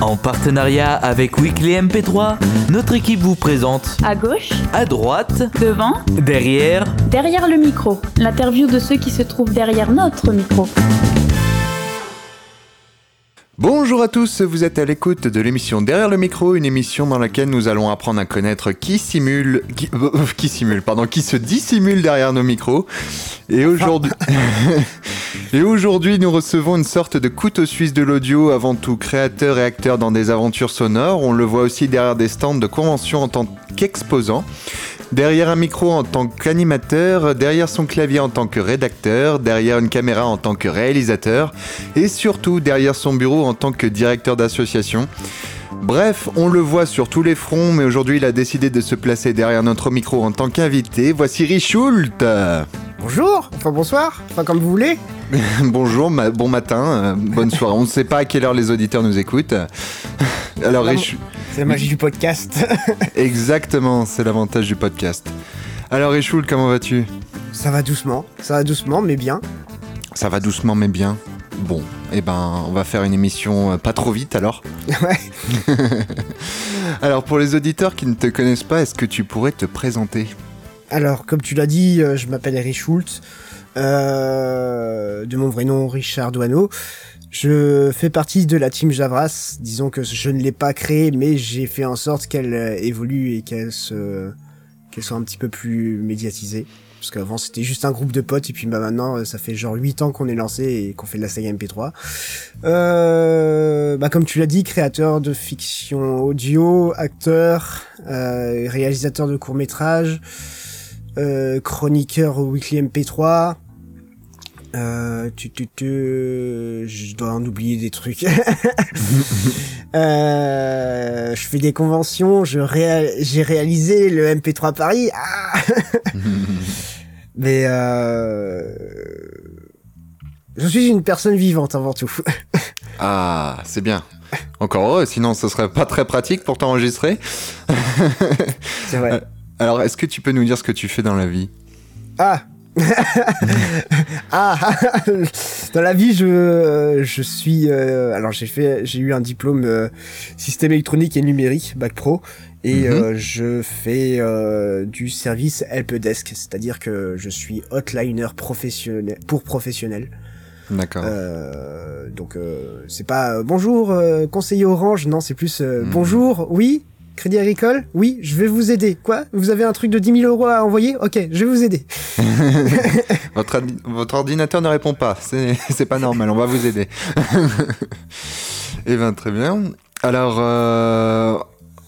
En partenariat avec Weekly MP3, notre équipe vous présente À gauche, à droite, devant, derrière, derrière le micro. L'interview de ceux qui se trouvent derrière notre micro. Bonjour à tous, vous êtes à l'écoute de l'émission Derrière le micro, une émission dans laquelle nous allons apprendre à connaître qui simule, qui, euh, qui simule, pardon, qui se dissimule derrière nos micros. Et aujourd'hui, et aujourd'hui, nous recevons une sorte de couteau suisse de l'audio, avant tout créateur et acteur dans des aventures sonores. On le voit aussi derrière des stands de convention en tant qu'exposant. Derrière un micro en tant qu'animateur, derrière son clavier en tant que rédacteur, derrière une caméra en tant que réalisateur, et surtout derrière son bureau en tant que directeur d'association. Bref, on le voit sur tous les fronts, mais aujourd'hui il a décidé de se placer derrière notre micro en tant qu'invité. Voici Richult Bonjour, enfin bonsoir, enfin comme vous voulez. Bonjour, ma- bon matin, euh, bonne soirée. On ne sait pas à quelle heure les auditeurs nous écoutent. Alors, C'est la magie du podcast. exactement, c'est l'avantage du podcast. Alors, Richult, comment vas-tu? Ça va doucement, ça va doucement, mais bien. Ça va doucement mais bien. Bon, eh ben, on va faire une émission euh, pas trop vite alors. Ouais. Alors, pour les auditeurs qui ne te connaissent pas, est-ce que tu pourrais te présenter? Alors, comme tu l'as dit, euh, je m'appelle Eric Schultz. Euh, de mon vrai nom, Richard Douaneau. Je fais partie de la team Javras. Disons que je ne l'ai pas créée, mais j'ai fait en sorte qu'elle euh, évolue et qu'elle se, qu'elle soit un petit peu plus médiatisée. Parce qu'avant c'était juste un groupe de potes et puis bah maintenant ça fait genre 8 ans qu'on est lancé et qu'on fait de la saga MP3. Euh, bah comme tu l'as dit, créateur de fiction audio, acteur, réalisateur de courts métrages, chroniqueur au Weekly MP3. Euh, tu, tu, tu, je dois en oublier des trucs. euh, je fais des conventions, je réal- j'ai réalisé le MP3 Paris. Ah Mais euh, je suis une personne vivante avant tout. Ah, c'est bien. Encore heureux, sinon ce serait pas très pratique pour t'enregistrer. C'est vrai. Alors, est-ce que tu peux nous dire ce que tu fais dans la vie? Ah Ah Dans la vie, je, je suis... euh, alors, j'ai fait, j'ai eu un diplôme euh, système électronique et numérique, bac pro, et Mhm. euh, je fais euh, du service helpdesk, c'est-à-dire que je suis hotliner professionnel pour professionnels. D'accord. Euh, donc, euh, c'est pas euh, bonjour euh, conseiller Orange, non, c'est plus euh, Mhm. bonjour, oui. Crédit Agricole Oui, je vais vous aider. Quoi? Vous avez un truc de 10 000 euros à envoyer? Ok, je vais vous aider. votre, votre ordinateur ne répond pas. C'est pas normal, on va vous aider. Eh bien, très bien. Alors, euh,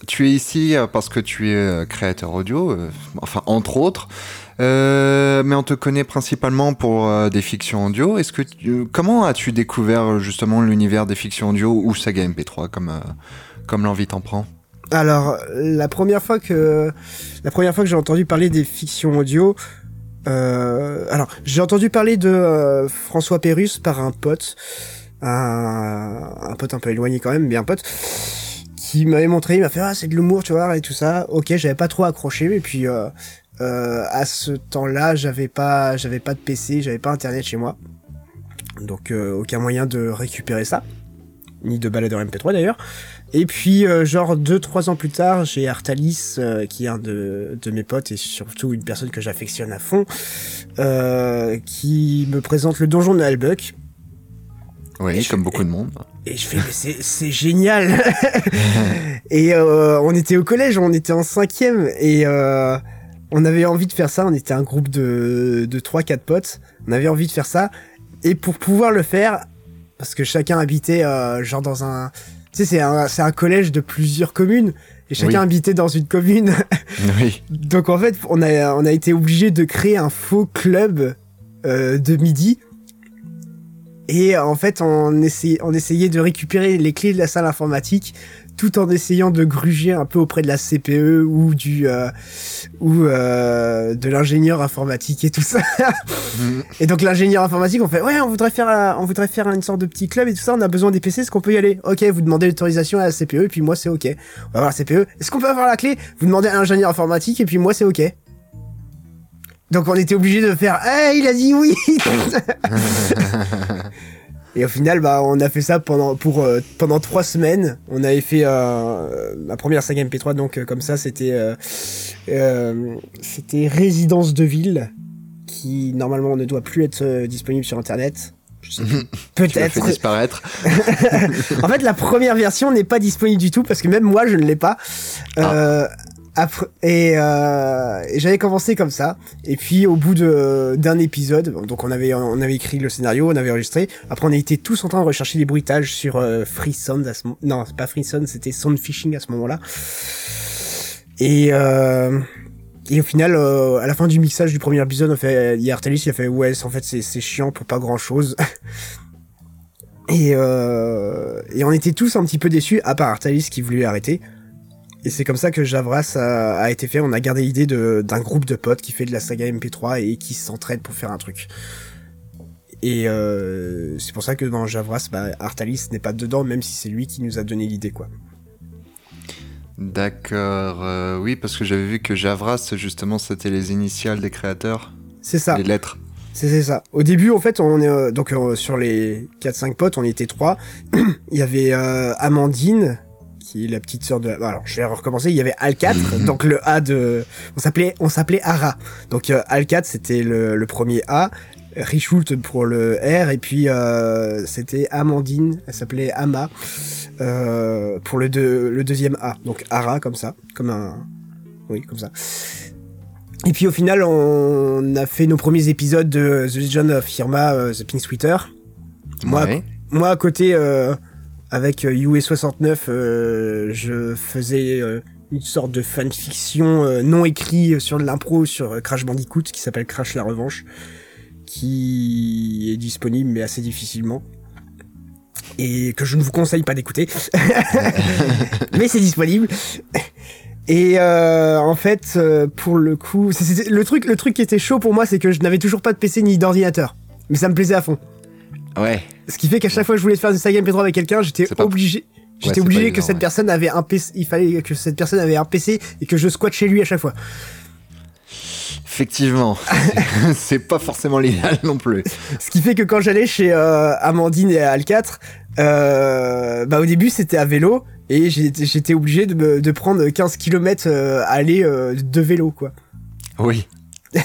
tu es ici parce que tu es euh, créateur audio, euh, enfin, entre autres. Mais on te connaît principalement pour des fictions audio. Est-ce que comment as-tu découvert justement l'univers des fictions audio ou saga MP3 comme comme l'envie t'en prend? Alors, la première fois que la première fois que j'ai entendu parler des fictions audio, euh, alors j'ai entendu parler de euh, François Pérus par un pote, un, un pote un peu éloigné quand même, mais un pote qui m'avait montré, il m'a fait ah c'est de l'humour tu vois et tout ça. Ok, j'avais pas trop accroché, et puis euh, euh, à ce temps-là, j'avais pas j'avais pas de PC, j'avais pas internet chez moi, donc euh, aucun moyen de récupérer ça, ni de baladeur MP3 d'ailleurs. Et puis, euh, genre, deux, trois ans plus tard, j'ai Artalis, euh, qui est un de, de mes potes et surtout une personne que j'affectionne à fond, euh, qui me présente le donjon de Halbuck. Oui, Et je- comme beaucoup de monde. Et je fais, mais c'est, génial! et on était au collège, on était en cinquième, et on avait envie de faire ça, on était un groupe de, de 3-4 potes, on avait envie de faire ça, et pour pouvoir le faire, parce que chacun habitait euh, genre dans un... Tu sais, c'est un, c'est un collège de plusieurs communes, et chacun Oui. habitait dans une commune. Oui. Donc en fait, on a, on a été obligé de créer un faux club euh, de midi. Et en fait, on essayait, on essayait de récupérer les clés de la salle informatique tout en essayant de gruger un peu auprès de la CPE ou du euh, ou euh, de l'ingénieur informatique et tout ça. et donc l'ingénieur informatique, on fait ouais, on voudrait faire un- on voudrait faire une sorte de petit club et tout ça. On a besoin des PC, est-ce qu'on peut y aller? Ok, vous demandez l'autorisation à la CPE et puis moi c'est ok. On va voir la CPE. Est-ce qu'on peut avoir la clé? Vous demandez à l'ingénieur informatique et puis moi c'est ok. Donc on était obligé de faire Eh, il a dit oui Et au final, bah, on a fait ça pendant pour euh, pendant trois semaines. On avait fait euh, ma première saga MP3, donc euh, comme ça, c'était euh, euh, c'était Résidence de ville, qui normalement ne doit plus être disponible sur Internet. L'as Peut-être. disparaître. en fait, la première version n'est pas disponible du tout parce que même moi, je ne l'ai pas. Euh, après, et, euh, j'avais commencé comme ça. Et puis, au bout d'un épisode, donc on avait on avait écrit le scénario, on avait enregistré. Après, on a été tous en train de rechercher des bruitages sur euh, FreeSound. À ce non, c'est pas FreeSound, c'était Soundfishing à ce moment-là. Et euh, et au final, euh, à la fin du mixage du premier épisode, on fait, il y a Artalis qui a fait ouais, en fait c'est c'est chiant pour pas grand chose. Et, euh, et on était tous un petit peu déçus, à part Artalis qui voulait arrêter. Et c'est comme ça que Javras a, a été fait. On a gardé l'idée d'un groupe de potes qui fait de la saga MP3 et qui s'entraide pour faire un truc. Et euh, c'est pour ça que dans Javras, bah, Artalis n'est pas dedans, même si c'est lui qui nous a donné l'idée, quoi. D'accord. euh, oui, parce que j'avais vu que Javras, justement, c'était les initiales des créateurs, C'est ça. les lettres. C'est ça. Au début, en fait, on est euh, donc sur les 4-5 potes, on était trois. il y avait Amandine, qui est la petite sœur de. Alors, je vais recommencer. Il y avait Alcat, donc le A de. On s'appelait, on s'appelait Ara. Donc euh, Alcat, c'était le, le premier A. Richult pour le R et puis euh, c'était Amandine, elle s'appelait Ama euh, pour le, deux- le deuxième A. Donc Ara comme ça, comme un, oui comme ça. Et puis au final, on a fait nos premiers épisodes de The Legend of Irma, euh, The Pink Sweater. Moi, Ouais. moi à côté, euh, avec euh, UE69, euh, je faisais euh, une sorte de fanfiction euh, non écrit sur de l'impro sur euh, Crash Bandicoot qui s'appelle Crash la Revanche, qui est disponible mais assez difficilement. Et que je ne vous conseille pas d'écouter. mais c'est disponible. Et euh, en fait, euh, pour le coup, le truc, le truc qui était chaud pour moi, c'est que je n'avais toujours pas de PC ni d'ordinateur. Mais ça me plaisait à fond. Ouais. Ce qui fait qu'à chaque fois que je voulais faire une saga MP3 avec quelqu'un, j'étais pas- obligé. J'étais obligé que cette ouais. personne avait un PC. Il fallait que cette personne avait un PC et que je squatte chez lui à chaque fois. Effectivement. c'est pas forcément l'idéal non plus. Ce qui fait que quand j'allais chez euh, Amandine et Al4, euh, bah au début c'était à vélo et j'étais obligé de, me- de prendre 15 km aller euh, de vélo quoi. Oui.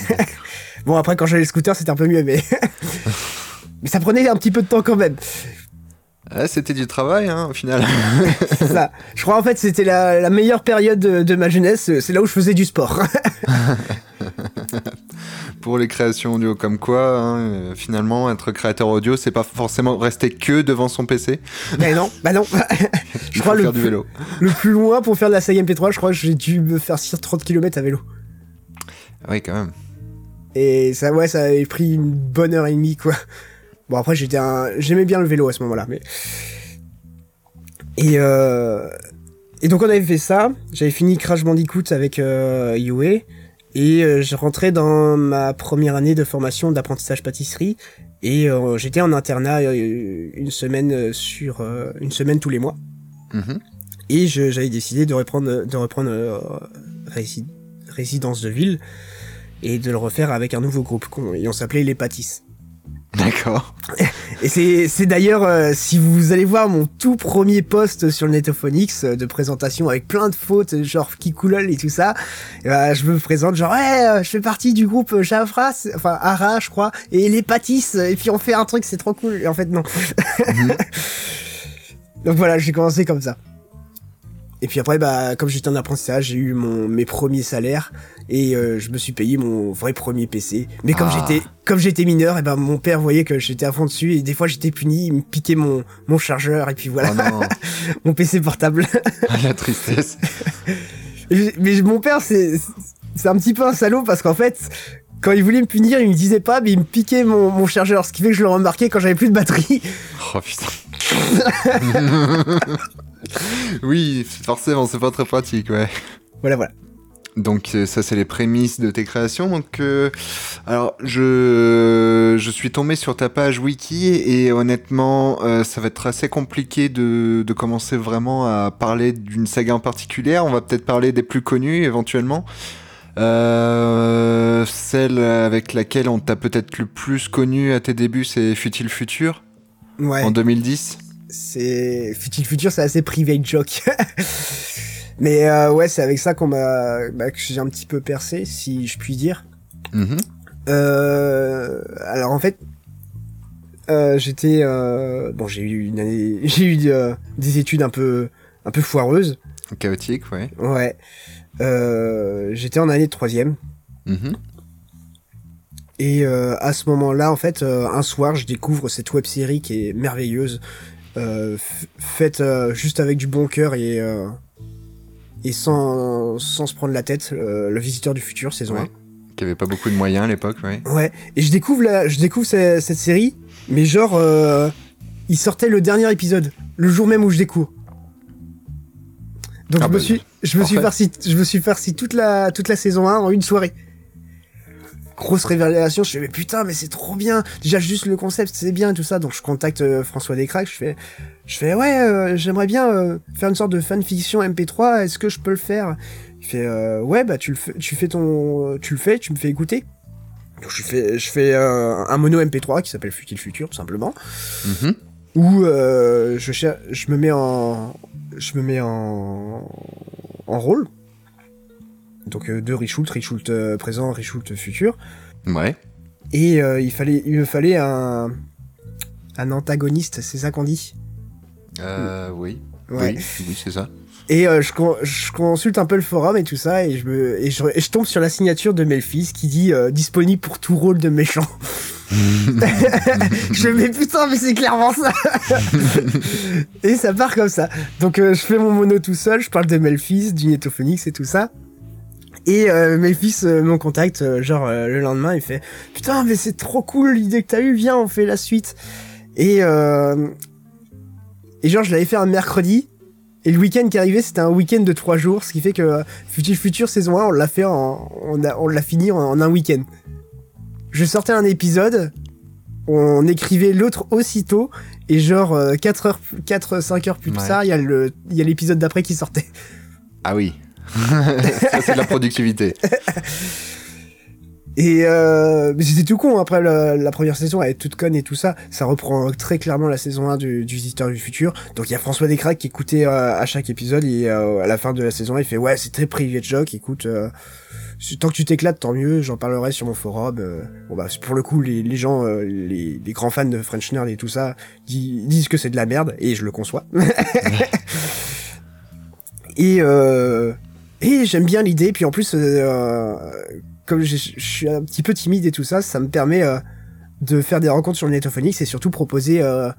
Bon après quand j'allais scooter c'était un peu mieux mais mais ça prenait un petit peu de temps quand même. Ah, c'était du travail, hein, au final. C'est ça. Je crois en fait c'était la, la meilleure période de, de ma jeunesse, c'est là où je faisais du sport. Pour les créations audio comme quoi, hein, euh, finalement, être créateur audio, c'est pas forcément rester que devant son PC. mais non, bah non. Je crois le plus, vélo. le plus loin pour faire de la saga MP3, je crois que j'ai dû me faire 30 km à vélo. Oui, quand même. Et ça, ouais, ça avait pris une bonne heure et demie, quoi. Bon, après, j'étais un... J'aimais bien le vélo à ce moment-là, mais... Et, euh... Et donc, on avait fait ça. J'avais fini Crash Bandicoot avec euh, Yue. Et euh, je rentrais dans ma première année de formation d'apprentissage pâtisserie. Et euh, j'étais en internat une semaine sur... une semaine tous les mois. Mhm. Et j'avais décidé de reprendre, de reprendre Rési- Résidence de Ville et de le refaire avec un nouveau groupe. Et on s'appelait Les Pâtisses. D'accord. Et c'est d'ailleurs, euh, si vous allez voir mon tout premier post sur le Netophonix euh, de présentation avec plein de fautes, genre Kikoulol et tout ça, et bah, je me présente genre, ouais, euh, je fais partie du groupe Javras, enfin Ara, je crois, et Les Pâtisses, et puis on fait un truc, c'est trop cool. Et en fait, non. Donc voilà, j'ai commencé comme ça. Et puis après, bah, comme j'étais en apprentissage, j'ai eu mon, mes premiers salaires et euh, je me suis payé mon vrai premier PC. Mais comme Ah. j'étais comme j'étais mineur, et ben mon père voyait que j'étais à fond dessus et des fois j'étais puni, il me piquait mon mon chargeur et puis voilà, Oh mon PC portable. Ah, la tristesse. Mais mon père c'est c'est un petit peu un salaud parce qu'en fait quand il voulait me punir, il me disait pas, mais il me piquait mon, mon chargeur, ce qui fait que je le remarquais quand j'avais plus de batterie. Oh putain. oui, forcément, c'est pas très pratique, ouais. Voilà, voilà. Donc euh, ça c'est les prémices de tes créations. Donc euh, alors je je suis tombé sur ta page wiki et honnêtement euh, ça va être assez compliqué de, de commencer vraiment à parler d'une saga en particulier. On va peut-être parler des plus connus éventuellement. Euh, celle avec laquelle on t'a peut-être le plus connu à tes débuts c'est Futile Futur. Ouais. En 2010 C'est Futil Future, c'est assez private joke. Mais euh, ouais, c'est avec ça qu'on m'a bah, que j'ai un petit peu percé, si je puis dire. Mhm. Euh, alors en fait, euh, j'étais bon, j'ai eu une année, j'ai eu des études un peu un peu foireuses. Chaotique, ouais. Ouais. J'étais en année de troisième. Mhm. Et à ce moment-là, en fait, un soir, je découvre cette web série qui est merveilleuse, euh, f- faite euh, juste avec du bon cœur et euh, et sans sans se prendre la tête. euh, le Visiteur du futur, saison Ouais. Qui avait pas beaucoup de moyens à l'époque, ouais. 1. Ouais. Et je découvre la, je découvre ce- cette série, mais genre, euh, il sortait le dernier épisode, le jour même où je découvre. Donc Ah je me bah, suis, je me suis farci, je me suis farci toute la toute la saison 1 en une soirée. Grosse révélation, je fais mais putain mais c'est trop bien. Déjà juste le concept c'est bien et tout ça, donc je contacte euh, François Descraques, je fais, je fais ouais euh, j'aimerais bien euh, faire une sorte de fanfiction MP3, est-ce que je peux le faire? Il fait euh, ouais bah tu le fais, tu fais ton, tu le fais, tu me fais écouter. Donc je fais, je fais euh, un mono MP3 qui s'appelle Futil Futur tout simplement. Mhm. où euh, je, je me mets en je me mets en en rôle donc euh, de Richult Richult euh, présent Richult futur. Ouais. et euh, il fallait il me fallait un un antagoniste c'est ça qu'on dit? Euh, oui. ouais. Oui, oui c'est ça. et euh, je, con- je consulte un peu le forum et tout ça et je me et je, et je tombe sur la signature de Melfis qui dit euh, disponible pour tout rôle de méchant. Je me mais putain mais c'est clairement ça. Et ça part comme ça. Donc euh, je fais mon mono tout seul je parle de Melfis du Netophonix et tout ça et euh, Melfis euh, me contacte euh, genre euh, le lendemain il fait putain mais c'est trop cool l'idée que t'as eu viens on fait la suite et euh, et genre je l'avais fait un mercredi et le week-end qui arrivait c'était un week-end de trois jours ce qui fait que euh, Future Future saison 1 on l'a fait en on a- on l'a fini en, en un week-end je sortais un épisode, on écrivait l'autre aussitôt, et genre 4 heures, 4, 5 heures plus Ouais. tard, il y a le, il y a l'épisode d'après qui sortait. Ah oui. ça, c'est de la productivité. Et euh, mais c'était tout con, après la, la première saison, elle est toute conne et tout ça, ça reprend très clairement la saison 1 du, du Visiteur du Futur. Donc il y a François Descraques qui écoutait euh, à chaque épisode, et euh, à la fin de la saison 1, il fait « Ouais, c'est très private joke, écoute... euh, Tant que tu t'éclates, tant mieux. J'en parlerai sur mon forum. euh, bon bah pour le coup, les, les gens, euh, les, les grands fans de French Nerd et tout ça, di- disent que c'est de la merde et je le conçois. et euh, et j'aime bien l'idée. Puis en plus, euh, comme je je suis un petit peu timide et tout ça, ça me permet euh, de faire des rencontres sur le Netophonix et surtout proposer euh,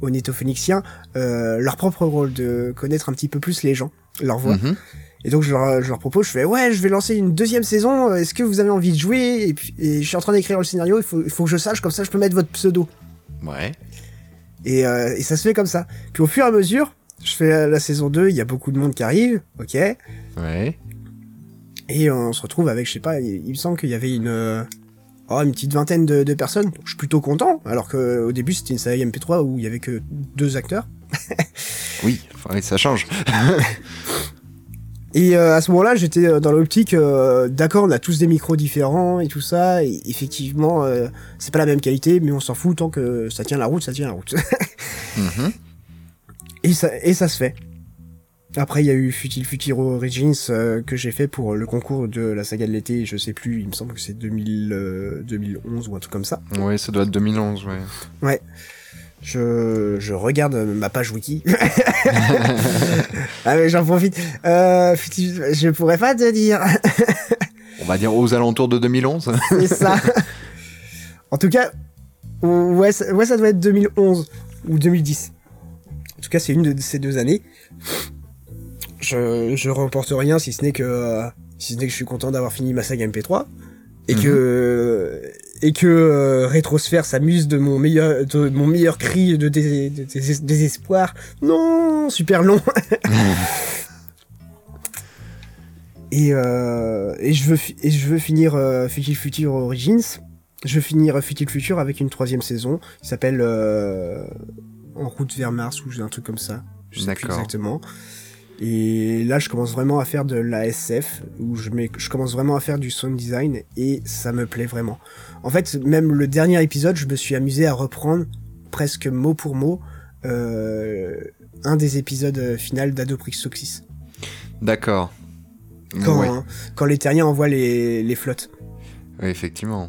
aux Netophonixiens euh, leur propre rôle, de connaître un petit peu plus les gens, leur voix. Mhm. Et donc je leur, je leur propose, je fais ouais, je vais lancer une deuxième saison. Est-ce que vous avez envie de jouer? Et, puis, et je suis en train d'écrire le scénario. Il faut, il faut que je sache comme ça, je peux mettre votre pseudo. Ouais. Et, euh, et ça se fait comme ça. Puis au fur et à mesure, je fais la, la saison 2, il y a beaucoup de monde qui arrive, ok. Ouais. Et on se retrouve avec, je sais pas, il, il me semble qu'il y avait une, euh, oh, une petite vingtaine de, de personnes. Donc, je suis plutôt content. Alors que au début c'était une série MP3 où il y avait que deux acteurs. Oui, enfin, ça change. Et euh, à ce moment-là, j'étais euh, dans l'optique, euh, d'accord, on a tous des micros différents et tout ça, et effectivement, euh, c'est pas la même qualité, mais on s'en fout tant que ça tient la route, ça tient la route. Mhm. Et, ça, et ça se fait. Après, il y a eu Futil Futiro Origins euh, que j'ai fait pour le concours de la saga de l'été, je sais plus, il me semble que c'est 2000, euh, 2011 ou un truc comme ça. Ouais, ça doit être 2011, ouais. Je, je regarde ma page wiki. ah mais j'en profite. Euh, Futil- je pourrais pas te dire. On va dire aux alentours de 2011. C'est ça. en tout cas, ouais, ouais, ça doit être 2011 ou 2010. En tout cas, c'est une de ces deux années. Je, je remporte rien si ce n'est que euh, si ce n'est que je suis content d'avoir fini ma saga MP3 et que et que euh, Rétrosphère s'amuse de mon meilleur de mon meilleur cri de, dés- de dés- désespoir. Non, super long. Et, euh, et je veux et je veux finir euh, Future Origins. Je veux finir Futil Future avec une troisième saison qui s'appelle euh, En route vers Mars ou un truc comme ça. Je sais plus exactement. Et là, je commence vraiment à faire de la SF, où je, mets, je commence vraiment à faire du sound design, et ça me plaît vraiment. En fait, même le dernier épisode, je me suis amusé à reprendre presque mot pour mot euh, un des épisodes final d'Adoprix Soxis. D'accord. Quand, Ouais. quand les terriens envoient les, les flottes. Oui, effectivement.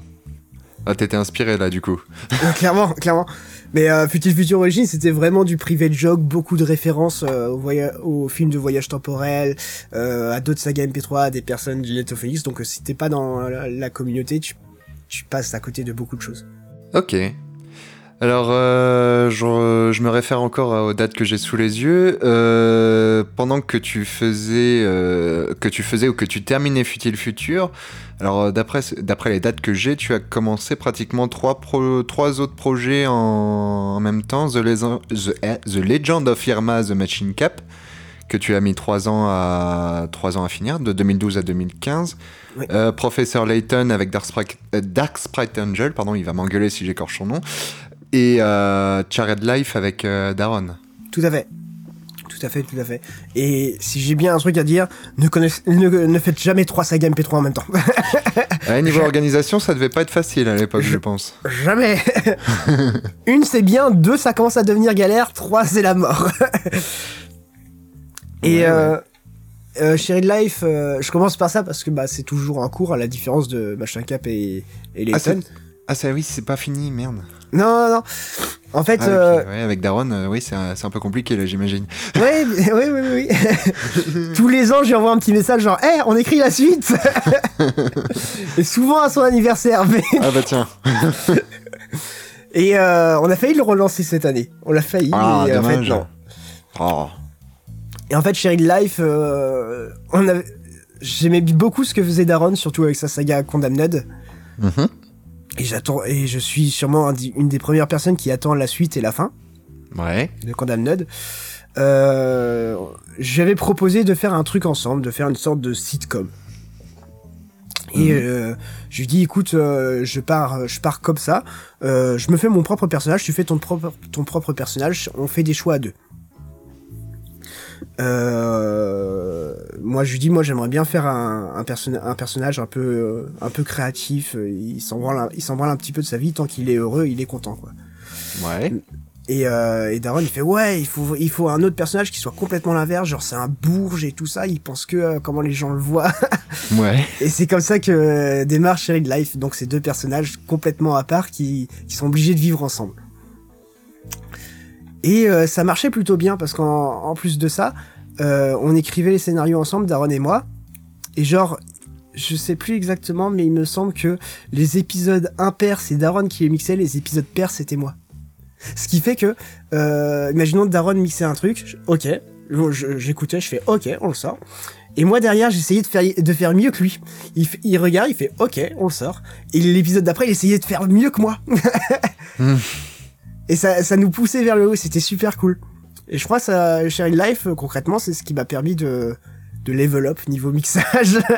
Ah, t'étais inspiré là, du coup. Ouais, clairement, clairement. Mais euh, Futil Future Origins, c'était vraiment du privé joke, beaucoup de références euh, au, voya- au film de voyage temporel, euh, à d'autres sagas MP3, à des personnes du Net of Phoenix. Donc euh, si t'es pas dans la, la communauté, tu, tu passes à côté de beaucoup de choses. Ok. Alors, euh, je, je me réfère encore aux dates que j'ai sous les yeux. Euh, pendant que tu faisais, euh, que tu faisais ou que tu terminais Futile Future, alors euh, d'après d'après les dates que j'ai, tu as commencé pratiquement trois pro- trois autres projets en, en même temps. The, Lezo- The, eh, The Legend of Irma, The Machine Cap, que tu as mis trois ans à trois ans à finir, de 2012 à 2015. Oui. Euh, Professeur Layton avec Dark Sprite, euh, Dark Sprite Angel, pardon, il va m'engueuler si j'écorche son nom. Et euh, Charred Life avec euh, Daron. Tout à fait. Tout à fait, tout à fait. Et si j'ai bien un truc à dire, ne, connaiss- ne, ne faites jamais trois sagas MP3 en même temps. Ouais, niveau organisation, ça devait pas être facile à l'époque, je pense. jamais Une, c'est bien. Deux, ça commence à devenir galère. Trois, c'est la mort. Et Ouais, euh, euh, Sherry Life, euh, je commence par ça parce que bah, c'est toujours en cours, à la différence de Machin Cap et, et Ah. Ah, ça oui, c'est pas fini, merde. non, non, non. En fait, Ah, euh, ouais, avec Daron, euh, oui, c'est un, c'est un peu compliqué là, j'imagine. oui, oui, oui, oui. Tous les ans, je lui envoie un petit message genre, hé, on écrit la suite Et souvent à son anniversaire, mais... Ah bah tiens. Et euh, on a failli le relancer cette année. On l'a failli, Ah, et en fait, non. Oh. Et en fait, Sherry Life, on avait... J'aimais beaucoup ce que faisait Daron, surtout avec sa saga Condemned. Mhm. Et j'attends, et je suis sûrement une des premières personnes qui attend la suite et la fin Ouais. de Condemned. Euh, J'avais proposé de faire un truc ensemble, de faire une sorte de sitcom. Et euh, je lui dis, écoute, euh, je pars, je pars comme ça. euh, je me fais mon propre personnage, tu fais ton propre, ton propre personnage. On fait des choix à deux. Euh, moi, je lui dis, moi, j'aimerais bien faire un, un, perso- un personnage un peu, euh, un peu créatif. Il s'en branle, un- il s'en branle un petit peu de sa vie. Tant qu'il est heureux, il est content, quoi. Ouais. Et, euh, et Daron, il fait ouais, il faut, il faut un autre personnage qui soit complètement l'inverse, genre c'est un bourge et tout ça. Il pense que euh, comment les gens le voient. Ouais. et c'est comme ça que euh, démarre Sherry Life. Donc c'est deux personnages complètement à part qui, qui sont obligés de vivre ensemble. Et euh, ça marchait plutôt bien parce qu'en en plus de ça, euh, on écrivait les scénarios ensemble, Daron et moi. Et genre, je sais plus exactement, mais il me semble que les épisodes impairs, c'est Daron qui les mixait, les épisodes pairs, c'était moi. Ce qui fait que, euh, imaginons que Daron mixait un truc, je- ok, je- j'écoutais, je fais ok, on le sort. Et moi derrière, j'essayais de faire, de faire mieux que lui. Il, il regarde, il fait ok, on le sort. Et l'épisode d'après, il essayait de faire mieux que moi. Hmm. Et ça, ça nous poussait vers le haut, c'était super cool. Et je crois que ça, Sharing Life, euh, concrètement, c'est ce qui m'a permis de, de level up niveau mixage.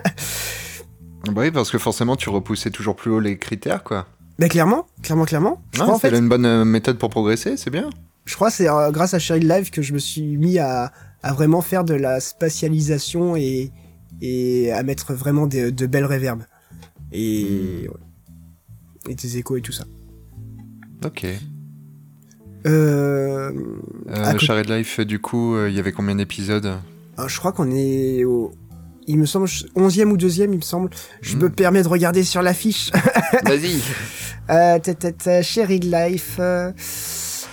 Bah oui, parce que forcément, tu repoussais toujours plus haut les critères, quoi. Mais clairement, clairement, clairement. Je Ah, crois en c'est fait, une bonne euh, méthode pour progresser, c'est bien. je crois que c'est euh, grâce à Sharing Live que je me suis mis à, à vraiment faire de la spatialisation et, et à mettre vraiment de, de belles réverbes. Et, ouais. et des échos et tout ça. Ok. Euh, Euh, Shared Life, du coup, euh, il y avait combien d'épisodes ah, je crois qu'on est au... Il me semble, 11e ou 2e, il me semble. Je Hmm. me permets de regarder sur l'affiche. Vas-y. Euh, Sherry Life. euh,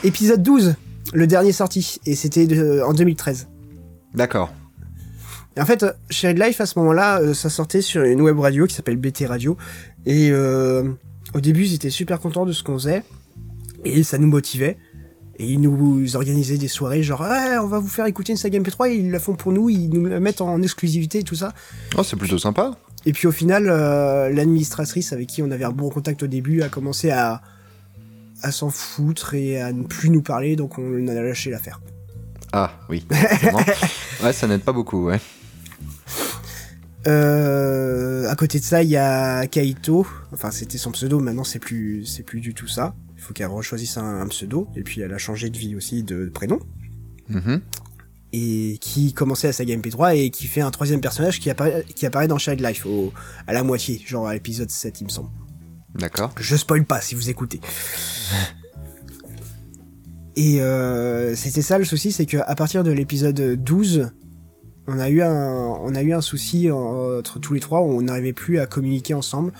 épisode 12, le dernier sorti. Et c'était de- en 2013. D'accord. Et en fait, euh, Shared Life, à ce moment-là, euh, ça sortait sur une web radio qui s'appelle BT Radio. Et euh, au début, ils étaient super contents de ce qu'on faisait. Et ça nous motivait. Et ils nous organisaient des soirées genre, on va vous faire écouter une saga MP3. Et ils la font pour nous, ils nous la mettent en exclusivité et tout ça. Oh, c'est plutôt sympa. Et puis au final, euh, l'administratrice avec qui on avait un bon contact au début a commencé à, à s'en foutre et à ne plus nous parler. Donc on a lâché l'affaire. Ah, oui. ouais, ça n'aide pas beaucoup, ouais. Euh, à côté de ça, il y a Kaito. Enfin, c'était son pseudo. Maintenant, c'est plus, c'est plus du tout ça. Faut qu'elle rechoisisse un, un pseudo. Et puis, elle a changé de vie aussi de prénom. Mhm. Et qui commençait à saga MP3 et qui fait un troisième personnage qui apparaît, qui apparaît dans Child Life au, à la moitié, genre à l'épisode 7, il me semble. D'accord. Je spoil pas si vous écoutez. Et euh, c'était ça le souci, c'est qu'à partir de l'épisode 12, on a eu un, on a eu un souci entre tous les trois on n'arrivait plus à communiquer ensemble.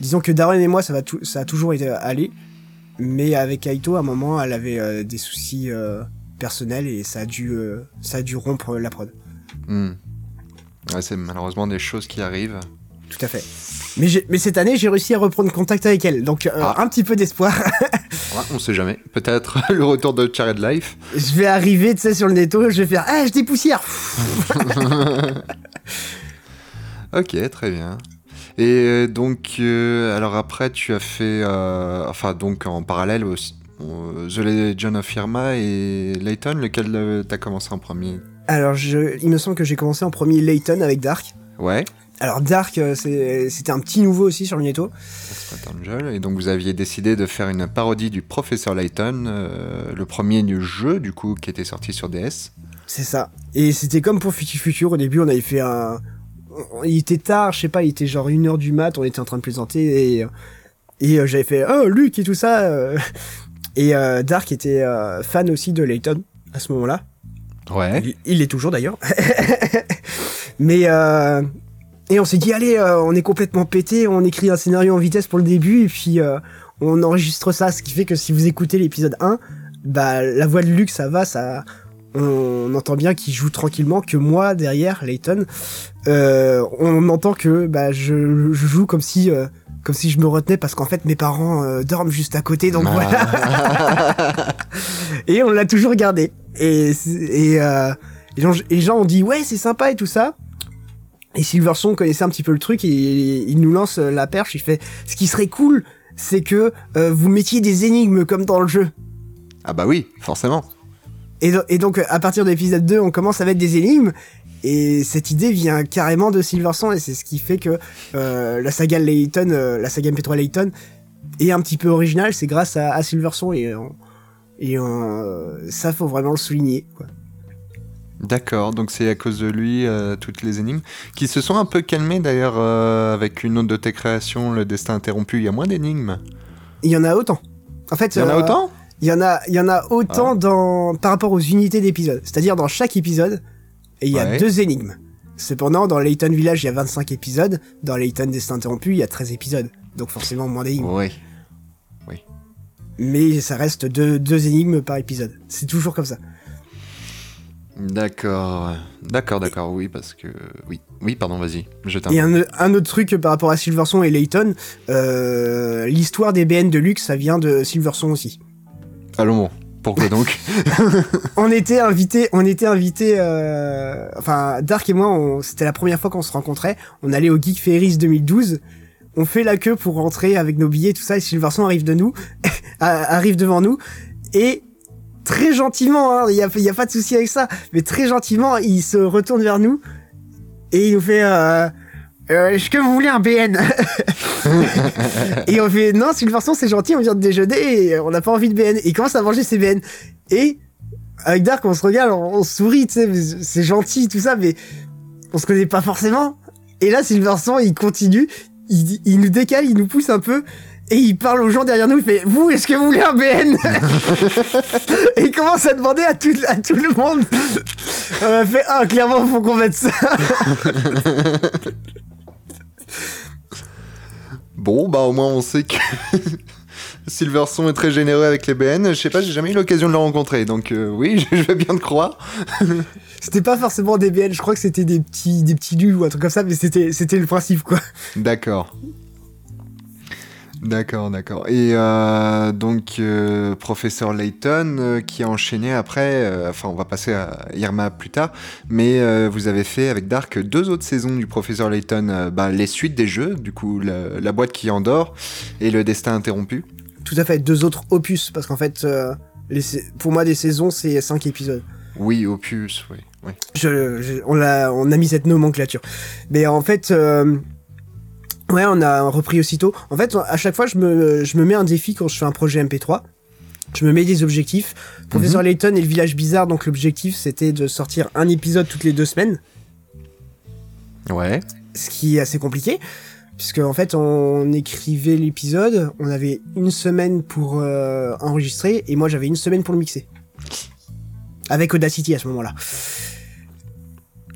Disons que Darren et moi, ça, va tout, ça a toujours été allé. Mais avec Aito, à un moment, elle avait euh, des soucis euh, personnels et ça a dû, euh, ça a dû rompre la prod. Hmm. Ouais, c'est malheureusement des choses qui arrivent. Tout à fait. Mais, cette année, j'ai réussi à reprendre contact avec elle. Donc, euh, Ah. un petit peu d'espoir. Ouais, on sait jamais. Peut-être le retour de Charred Life. je vais arriver, tu sais, sur le netto, je vais faire Ah, je dépoussière Ok, très bien. Et euh, donc, euh, alors après, tu as fait, euh, enfin donc en parallèle aussi, The Legend of Irma et Layton, lequel t'as commencé en premier? Alors, je, il me semble que j'ai commencé en premier Layton avec Dark. Ouais, Alors, Dark, c'était un petit nouveau aussi sur le netto. Angel. Et donc vous aviez décidé de faire une parodie du professeur Layton, euh, le premier du jeu du coup qui était sorti sur DS. C'est ça. Et c'était comme pour Future Future, au début, on avait fait un. On- Il était tard, je sais pas, il était genre une heure du mat, on était en train de plaisanter et. Et euh, j'avais fait Oh, Luc et tout ça. euh. Et euh, Dark était fan aussi de Layton à ce moment-là. Ouais. Il, il l'est toujours d'ailleurs. Mais. euh, Et on s'est dit Allez, euh, on est complètement pété, on écrit un scénario en vitesse pour le début et puis euh, on enregistre ça. Ce qui fait que si vous écoutez l'épisode 1, bah la voix de Luc, ça va, ça on entend bien qu'il joue tranquillement, que moi, derrière, Layton, euh, on entend que bah, je, je joue comme si, euh, comme si je me retenais parce qu'en fait mes parents euh, dorment juste à côté, donc voilà. et on l'a toujours gardé. Et, et, euh, et les gens- et les gens ont dit ouais c'est sympa et tout ça. Et Silverson connaissait un petit peu le truc et il nous lance la perche. Il fait ce qui serait cool, c'est que euh, vous mettiez des énigmes comme dans le jeu. Ah bah oui, forcément. Et, do- et donc, à partir de l'épisode 2, on commence à mettre des énigmes. Et cette idée vient carrément de Silverson. Et c'est ce qui fait que euh, la saga Layton, euh, la saga MP3 Layton, est un petit peu originale. C'est grâce à, à Silverson. Et, euh, et euh, ça, faut vraiment le souligner. Quoi. D'accord, donc c'est à cause de lui euh, toutes les énigmes qui se sont un peu calmées d'ailleurs euh, avec une autre de tes créations, Le Destin Interrompu. Il y a moins d'énigmes. Il y en a autant. En fait, Il y en a euh, autant? Il y en a, il y en a autant dans, par rapport aux unités d'épisodes. C'est-à-dire dans chaque épisode, il y a Ouais. deux énigmes. Cependant, dans Layton Village, il y a 25 épisodes. Dans Layton Destin Interrompu, il y a 13 épisodes. Donc forcément moins d'énigmes. Oui. Mais ça reste deux, deux énigmes par épisode. C'est toujours comme ça. D'accord, d'accord, d'accord, oui, parce que... Oui, oui, pardon, vas-y, je Et un, un autre truc par rapport à Silverson et Layton, euh, l'histoire des BN de luxe, ça vient de Silverson aussi. Allons bon, pourquoi donc? On était invité, on était invité, euh, enfin Dark et moi, c'était la première fois qu'on se rencontrait. On allait au Geek Ferries 2012. On fait la queue pour rentrer avec nos billets, tout ça. Et Silverson arrive de nous, arrive devant nous et très gentiment, il y, a, y a pas de souci avec ça, mais très gentiment, il se retourne vers nous et il nous fait. Euh, euh, Est-ce que vous voulez un BN Et on fait non, Silverson, c'est gentil, on vient de déjeuner et on n'a pas envie de BN. Et il commence à manger ses BN. Et avec Dark, on se regarde, on, on sourit, tu sais, c'est gentil, tout ça, mais on se connaît pas forcément. Et là, Silverson, il continue, il, il nous décale, il nous pousse un peu, et il parle aux gens derrière nous, il fait Vous, est-ce que vous voulez un BN Et il commence à demander à tout, à tout le monde. On a fait Ah, clairement, faut qu'on mette ça. Bon, bah au moins on sait que Silverson est très généreux avec les BN. Je sais pas, j'ai jamais eu l'occasion de le rencontrer, donc euh, oui, je veux bien te croire. C'était pas forcément des BN, je crois que c'était des petits, des petits lus ou un truc comme ça, mais c'était, c'était le principe, quoi. D'accord. D'accord, d'accord. Et euh, donc, euh, professeur Layton, euh, qui a enchaîné après, enfin, on va passer à Irma plus tard, mais vous avez fait avec Dark deux autres saisons du professeur Layton, bah, les suites des jeux, du coup, la, la boîte qui endort et le destin interrompu. Tout à fait, deux autres opus, parce qu'en fait, les, pour moi, des saisons, c'est cinq épisodes. Oui, Opus, oui. oui. Je, je- on, a, on a mis cette nomenclature. Mais en fait, ouais, on a repris aussitôt. En fait, à chaque fois, je me, je me mets un défi quand je fais un projet MP3. Je me mets des objectifs. Professeur Layton et le village bizarre, donc l'objectif, c'était de sortir un épisode toutes les deux semaines. Ouais. ce qui est assez compliqué puisque en fait on écrivait l'épisode, on avait une semaine pour euh, enregistrer et moi j'avais une semaine pour le mixer. avec Audacity à ce moment-là.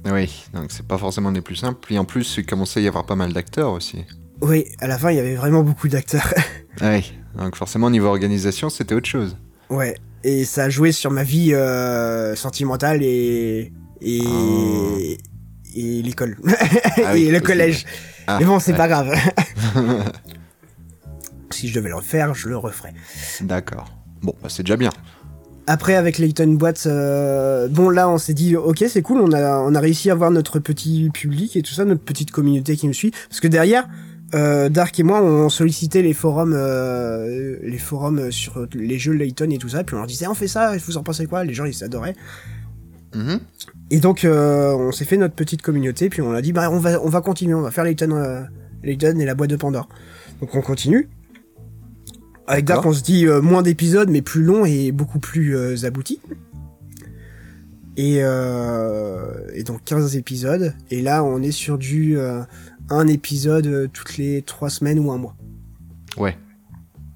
Oui, donc c'est pas forcément les plus simples. Puis en plus, il commençait à y avoir pas mal d'acteurs aussi. Oui, à la fin, il y avait vraiment beaucoup d'acteurs. Ah oui, donc forcément, niveau organisation, c'était autre chose. ouais, et ça a joué sur ma vie euh, sentimentale et et Oh. et l'école Ah oui, et le collège. Ah, Mais bon, c'est ouais. pas grave. si je devais le refaire, je le referais. D'accord. Bon, bah, c'est déjà bien. Après, avec Layton Boîte, euh, bon, là, on s'est dit, ok, c'est cool, on a, on a réussi à avoir notre petit public et tout ça, notre petite communauté qui me suit. Parce que derrière, euh, Dark et moi, on sollicitait les forums, euh, les forums sur les jeux Layton et tout ça, puis on leur disait, on fait ça, vous en pensez quoi? Les gens, ils adoraient. Mhm. Et donc, euh, on s'est fait notre petite communauté, puis on a dit, bah, on va, on va continuer, on va faire Layton, euh, Layton et la boîte de Pandore. Donc, on continue. Avec Dark, on se dit euh, moins d'épisodes, mais plus long et beaucoup plus euh, abouti. Et, euh, et donc 15 épisodes. Et là, on est sur du euh, un épisode toutes les 3 semaines ou un mois. Ouais.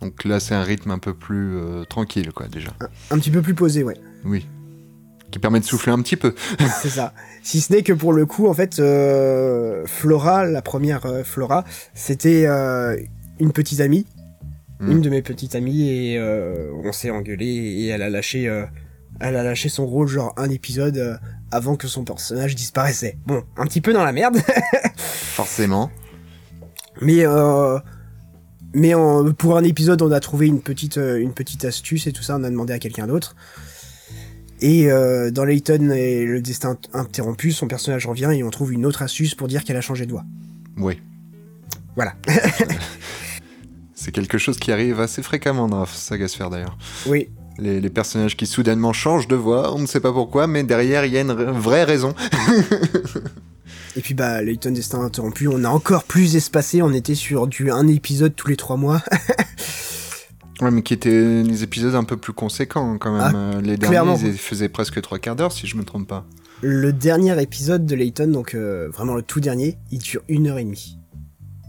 Donc là, c'est un rythme un peu plus tranquille, quoi, déjà. Un petit peu plus posé, ouais. Oui. Qui permet de souffler un petit peu. C'est ça. Si ce n'est que pour le coup, en fait, euh, Flora, la première euh, Flora, c'était euh, une petite amie, Mm. une de mes petites amies, et euh, on s'est engueulé et elle a lâché, euh, elle a lâché son rôle genre un épisode euh, avant que son personnage disparaissait. Bon, un petit peu dans la merde, Forcément. mais mais en- pour un épisode, on a trouvé une petite une petite astuce et tout ça, on a demandé à quelqu'un d'autre. Et euh, dans Layton et le destin interrompu, son personnage revient et on trouve une autre astuce pour dire qu'elle a changé de voix. Oui. Voilà. C'est quelque chose qui arrive assez fréquemment dans saga Sphere, d'ailleurs. Oui, Les, les personnages qui soudainement changent de voix, on ne sait pas pourquoi, mais derrière, il y a une ra- vraie raison. et puis bah Layton Destin interrompu, on a encore plus espacé, on était sur du un épisode tous les trois mois. Ouais, mais qui étaient des épisodes un peu plus conséquents, quand même. Ah, Euh, les derniers, ils faisaient presque trois quarts d'heure, si je me trompe pas. le dernier épisode de Layton, donc euh, vraiment le tout dernier, il dure une heure et demie.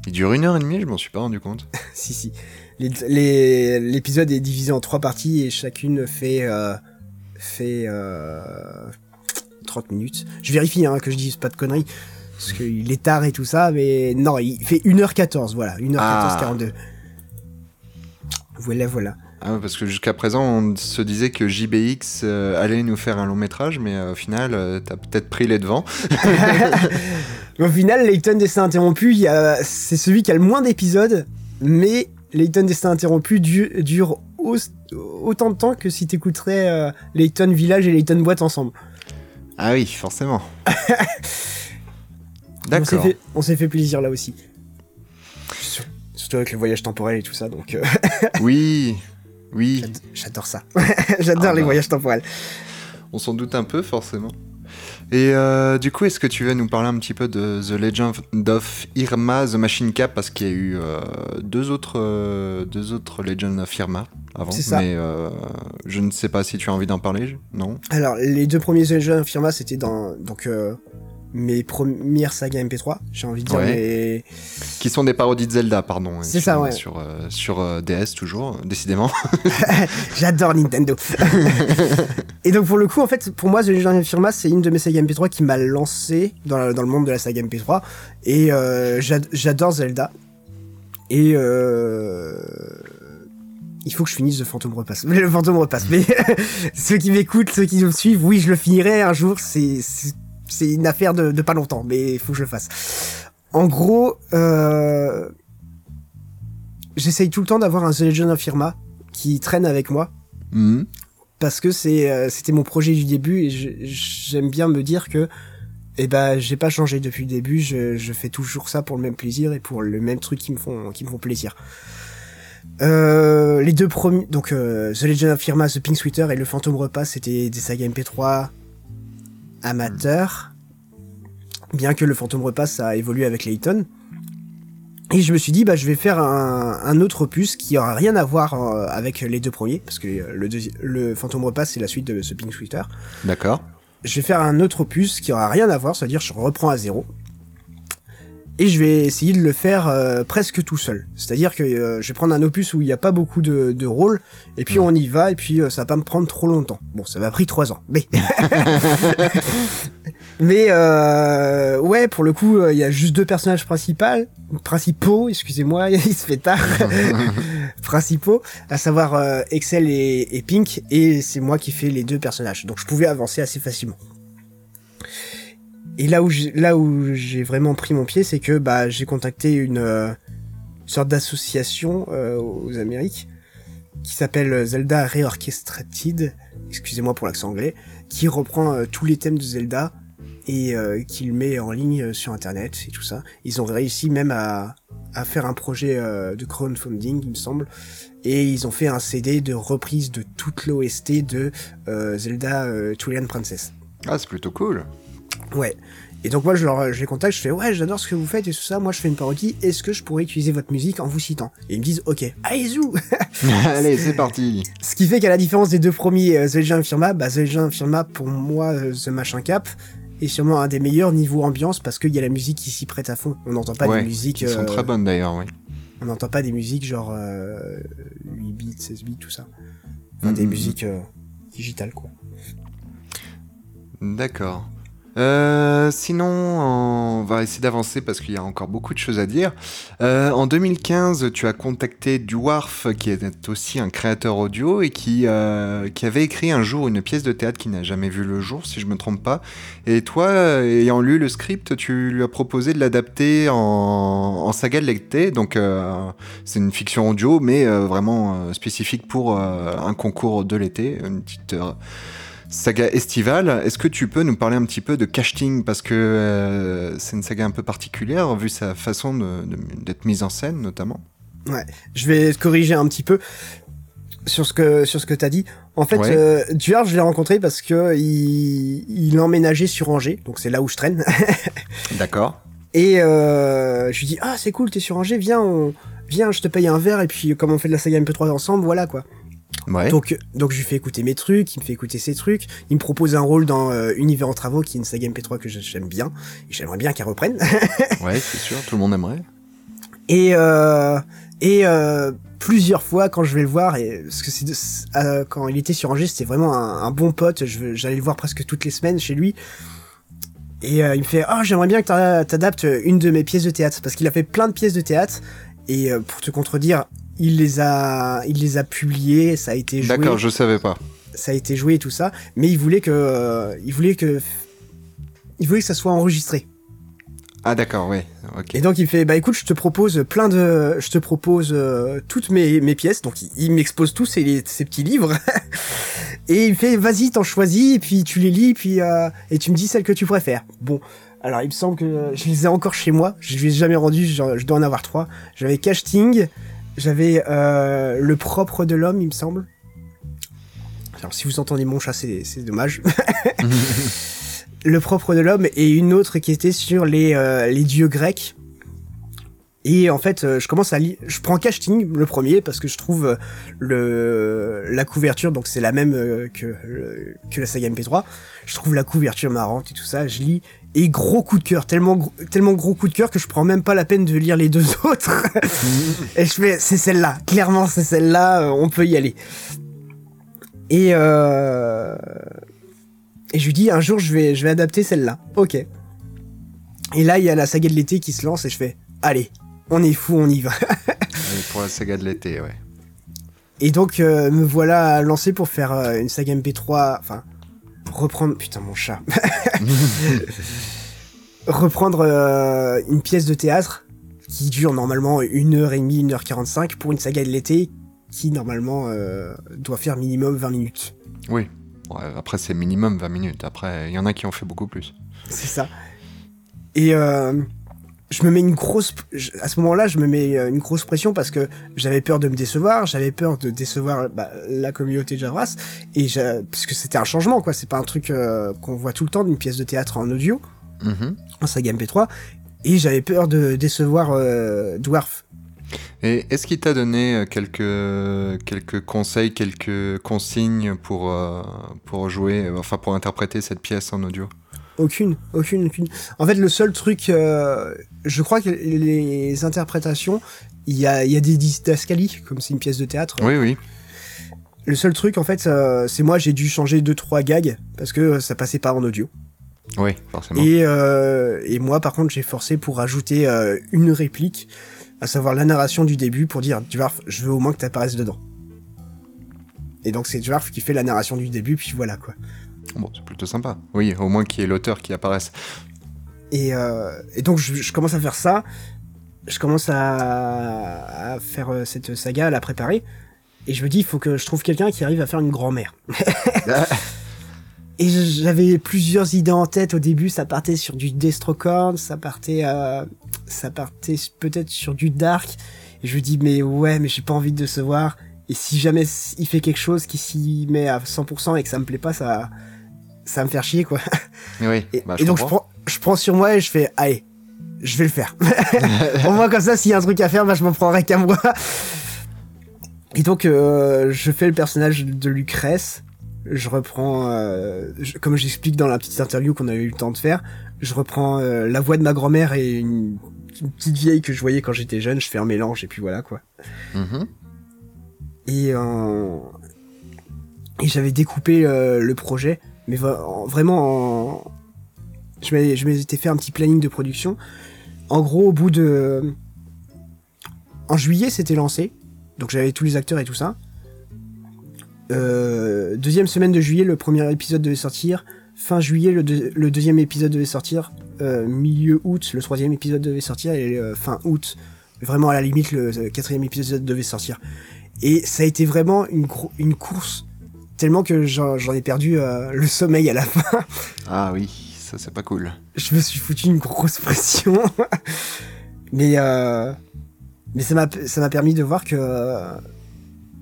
Il dure une heure et demie, je m'en suis pas rendu compte. si si. L'épisode est divisé en trois parties et chacune fait euh, fait euh, 30 minutes. Je vérifie hein, que je dise pas de conneries. Parce qu'il est tard et tout ça, mais non, il fait 1h14, voilà, 1h14, Ah. 42. Voilà, voilà. Ah parce que jusqu'à présent, on se disait que JBX euh, allait nous faire un long métrage, mais euh, au final, euh, t'as peut-être pris les devants. Au final, Layton Destin Interrompu, a- c'est celui qui a le moins d'épisodes, mais Layton Destin Interrompu du- dure au- autant de temps que si t'écouterais euh, Layton Village et Layton Boîte ensemble. Ah oui, forcément. On s'est D'accord. fait, on s'est fait plaisir là aussi. Sur- Surtout avec le voyage temporel et tout ça, donc euh, Oui, oui, j'ad- j'adore ça. j'adore Ah les bah. voyages temporels. on s'en doute un peu, forcément. Et euh, du coup, est-ce que tu veux nous parler un petit peu de The Legend of Irma, The Machine Cap, parce qu'il y a eu euh, deux autres, euh, deux autres Legend of Irma avant, ça. mais euh, je ne sais pas si tu as envie d'en parler, non? Alors, les deux premiers jeux Firma, c'était dans donc mes premières sagas MP3, j'ai envie de dire. Ouais. mais- Qui sont des parodies de Zelda, pardon. hein, C'est ça, ouais. Sur, euh, sur euh, DS, toujours, décidément. J'adore Nintendo. et donc pour le coup, en fait, pour moi, The Legend of Firma, c'est une de mes sagas MP3 qui m'a lancé dans, la- dans le monde de la saga MP3. Et euh, j'ad- j'adore Zelda. Et il faut que je finisse The Phantom Repass. Mais le Phantom Repass. Mais ceux qui m'écoutent, ceux qui me suivent, oui, je le finirai un jour. C'est c'est- une affaire de, de pas longtemps, mais il faut que je le fasse. En gros, euh, j'essaye tout le temps d'avoir un The Legend of Firma qui traîne avec moi Mhm. parce que c'est euh, c'était mon projet du début et j'aime bien me dire que eh ben j'ai pas changé depuis le début je, je fais toujours ça pour le même plaisir et pour le même truc qui me font qui me font plaisir euh, les deux premiers donc euh, The Legend of Firma The Pink Sweater et le Phantom Repas c'était des sagas MP3 amateurs bien que le Phantom Repas ça a évolué avec Layton et je me suis dit, bah, je vais faire un, un autre opus qui aura rien à voir euh, avec les deux premiers, parce que euh, le, le Phantom Repas, c'est la suite de ce Pink Sweater. D'accord. Je vais faire un autre opus qui aura rien à voir, c'est-à-dire je reprends à zéro. Et je vais essayer de le faire euh, presque tout seul. C'est-à-dire que euh, je vais prendre un opus où il n'y a pas beaucoup de, de rôles, et puis on y va, et puis euh, ça va pas me prendre trop longtemps. Bon, ça m'a pris trois ans, mais... mais euh, ouais, pour le coup, il y a juste deux personnages principaux, principaux, excusez-moi, il se fait tard, principaux, à savoir euh, Excel et, et Pink, et c'est moi qui fais les deux personnages. Donc je pouvais avancer assez facilement. Et là où j'ai, vraiment pris mon pied, c'est que bah j'ai contacté une, euh, sorte d'association euh, aux Amériques qui s'appelle Zelda Reorchestrated, excusez-moi pour l'accent anglais, qui reprend euh, tous les thèmes de Zelda et euh, qui le met en ligne euh, sur internet et tout ça. Ils ont réussi même à, faire un projet euh, de crowdfunding, il me semble, et ils ont fait un CD de reprise de toute l'OST de euh, Zelda euh, Twilight Princess. Ah, c'est plutôt cool. Ouais. Et donc moi je, leur, je les contacte, je fais ouais j'adore ce que vous faites et tout ça, moi je fais une parodie, est-ce que je pourrais utiliser votre musique en vous citant? Et ils me disent ok, allez-y Allez, c'est parti. Ce qui fait qu'à la différence des deux premiers euh, The Legend Firma, bah The Legend Firma pour moi euh, The Machin Cap est sûrement un des meilleurs niveaux ambiance parce qu'il y a la musique qui s'y prête à fond. On n'entend pas ouais, des musiques Ils sont euh, très bonnes d'ailleurs, oui. on n'entend pas des musiques genre euh, 8 bits, 16 bits tout ça. Enfin, des Mhm. musiques euh, digitales quoi. D'accord. Euh, sinon, on va essayer d'avancer parce qu'il y a encore beaucoup de choses à dire. Euh, en 2015, tu as contacté Dwarf, qui est aussi un créateur audio et qui, euh, qui avait écrit un jour une pièce de théâtre qui n'a jamais vu le jour, si je me trompe pas. Et toi, ayant lu le script, tu lui as proposé de l'adapter en, en saga de lecté. Donc, c'est une fiction audio, mais vraiment spécifique pour un concours de l'été, une petite saga estivale. Est-ce que tu peux nous parler un petit peu de casting? Parce que euh, c'est une saga un peu particulière vu sa façon d'être mise en scène notamment. Je vais te corriger un petit peu sur ce que sur ce que t'as dit. En fait, Ouais. euh, Duard, je l'ai rencontré parce que il, il emménageait sur Angers, donc c'est là où je traîne. D'accord. Et euh, je lui dis ah c'est cool, t'es sur Angers, viens, on, viens, je te paye un verre et puis comme on fait de la saga MP3 ensemble, voilà quoi. Ouais. Donc donc je lui fais écouter mes trucs, il me fait écouter ses trucs, il me propose un rôle dans euh, Univers en travaux qui est une saga MP3 que j'aime bien, et j'aimerais bien qu'elle reprenne. ouais, c'est sûr, tout le monde aimerait. Et euh, et euh, plusieurs fois quand je vais le voir, et parce que c'est euh, quand il était sur Angers, c'était vraiment un, un bon pote. je J'allais le voir presque toutes les semaines chez lui. Et euh, il me fait ah j'aimerais bien que t'a- t'adaptes une de mes pièces de théâtre parce qu'il a fait plein de pièces de théâtre et euh, pour te contredire il les a il les a publiées ça a été joué D'accord, je savais pas. ça a été joué et tout ça mais il voulait que euh, il voulait que il voulait que ça soit enregistré Ah d'accord. Ok. et donc il fait bah écoute je te propose plein de je te propose euh, toutes mes, mes pièces donc il, il m'expose tous ses, ses petits livres et il me fait vas-y t'en choisis et puis tu les lis puis euh, et tu me dis celle que tu préfères bon alors il me semble que je les ai encore chez moi je les ai jamais rendus je, je dois en avoir trois j'avais Casting j'avais euh, le propre de l'homme il me semble alors si vous entendez mon chat c'est c'est dommage le propre de l'homme et une autre qui était sur les, euh, les dieux grecs. Et en fait, euh, je commence à lire. Je prends Casting, le premier, parce que je trouve euh, le la couverture, donc c'est la même que le- que la saga MP3. Je trouve la couverture marrante et tout ça. Je lis et gros coup de cœur, tellement gros- tellement gros coup de cœur que je prends même pas la peine de lire les deux autres. et je fais, c'est celle-là. Clairement, c'est celle-là. euh, on peut y aller. Et euh, et je lui dis un jour je vais je vais adapter celle-là. Ok. Et là il y a la saga de l'été qui se lance et je fais allez on est fou on y va. Et pour la saga de l'été, ouais. Et donc euh, me voilà lancé pour faire euh, une saga MP3 enfin reprendre putain mon chat reprendre euh, une pièce de théâtre qui dure normalement une heure et demie une heure 45 pour une saga de l'été qui normalement euh, doit faire minimum 20 minutes. Oui. Ouais, après, c'est minimum 20 minutes. Après, il y en a qui ont fait beaucoup plus. C'est ça. Et euh, je me mets une grosse. À ce moment-là, je me mets euh, une grosse pression parce que j'avais peur de me décevoir, j'avais peur de décevoir bah, la communauté de Javras, et parce que c'était un changement, quoi. C'est pas un truc euh, qu'on voit tout le temps d'une pièce de théâtre en audio, Mhm. en saga MP3, et j'avais peur de décevoir euh, Dwarf. Et est-ce qu'il t'a donné euh, quelques, quelques conseils, quelques consignes pour, euh, pour jouer, enfin pour interpréter cette pièce en audio? Aucune, aucune, aucune. En fait, le seul truc, euh, je crois que les interprétations, il y a, il y a des didascalies, comme c'est une pièce de théâtre. Oui, oui. Le seul truc, en fait, euh, c'est moi, j'ai dû changer deux trois gags parce que ça passait pas en audio. Oui, forcément. Et, euh, et moi, par contre, j'ai forcé pour ajouter euh, une réplique, à savoir la narration du début, pour dire, Dwarf, je veux au moins que tu apparaisses dedans. Et donc c'est Dwarf qui fait la narration du début, puis voilà quoi. Bon, c'est plutôt sympa. Oui, au moins qu'il y ait l'auteur qui apparaisse. Et, euh, et donc je, je commence à faire ça, je commence à, à faire euh, cette saga, à la préparer, et je me dis, il faut que je trouve quelqu'un qui arrive à faire une grand-mère. Et j'avais plusieurs idées en tête au début. Ça partait sur du Destrocorn, ça partait, euh, ça partait peut-être sur du Dark. Et je me dis mais ouais, mais j'ai pas envie de se voir. Et si jamais il fait quelque chose qui s'y met à 100% et que ça me plaît pas, ça, ça va me faire chier quoi. Oui. Et, bah, je et donc je prends, je prends sur moi et je fais allez, je vais le faire. Au moins comme ça, s'il y a un truc à faire, bah je m'en prendrai qu'à moi. Et donc euh, je fais le personnage de Lucrèce je reprends, euh, je- comme j'explique dans la petite interview qu'on a eu le temps de faire, je reprends euh, la voix de ma grand-mère et une, une petite vieille que je voyais quand j'étais jeune, je fais un mélange et puis voilà quoi. Mhm. Et, euh, et j'avais découpé euh, le projet, mais vraiment en... Je m'étais fait un petit planning de production. En gros, au bout de... En juillet, c'était lancé. Donc j'avais tous les acteurs et tout ça. Euh, deuxième semaine de juillet, le premier épisode devait sortir. Fin juillet, le, deux- le deuxième épisode devait sortir. Euh, milieu août, le troisième épisode devait sortir. Et euh, fin août, vraiment à la limite, le, quatrième épisode devait sortir. Et ça a été vraiment une course, tellement que j'en ai perdu euh, le sommeil à la fin. Ah oui, ça c'est pas cool. Je me suis foutu une grosse pression. mais euh, mais ça m'a permis de voir que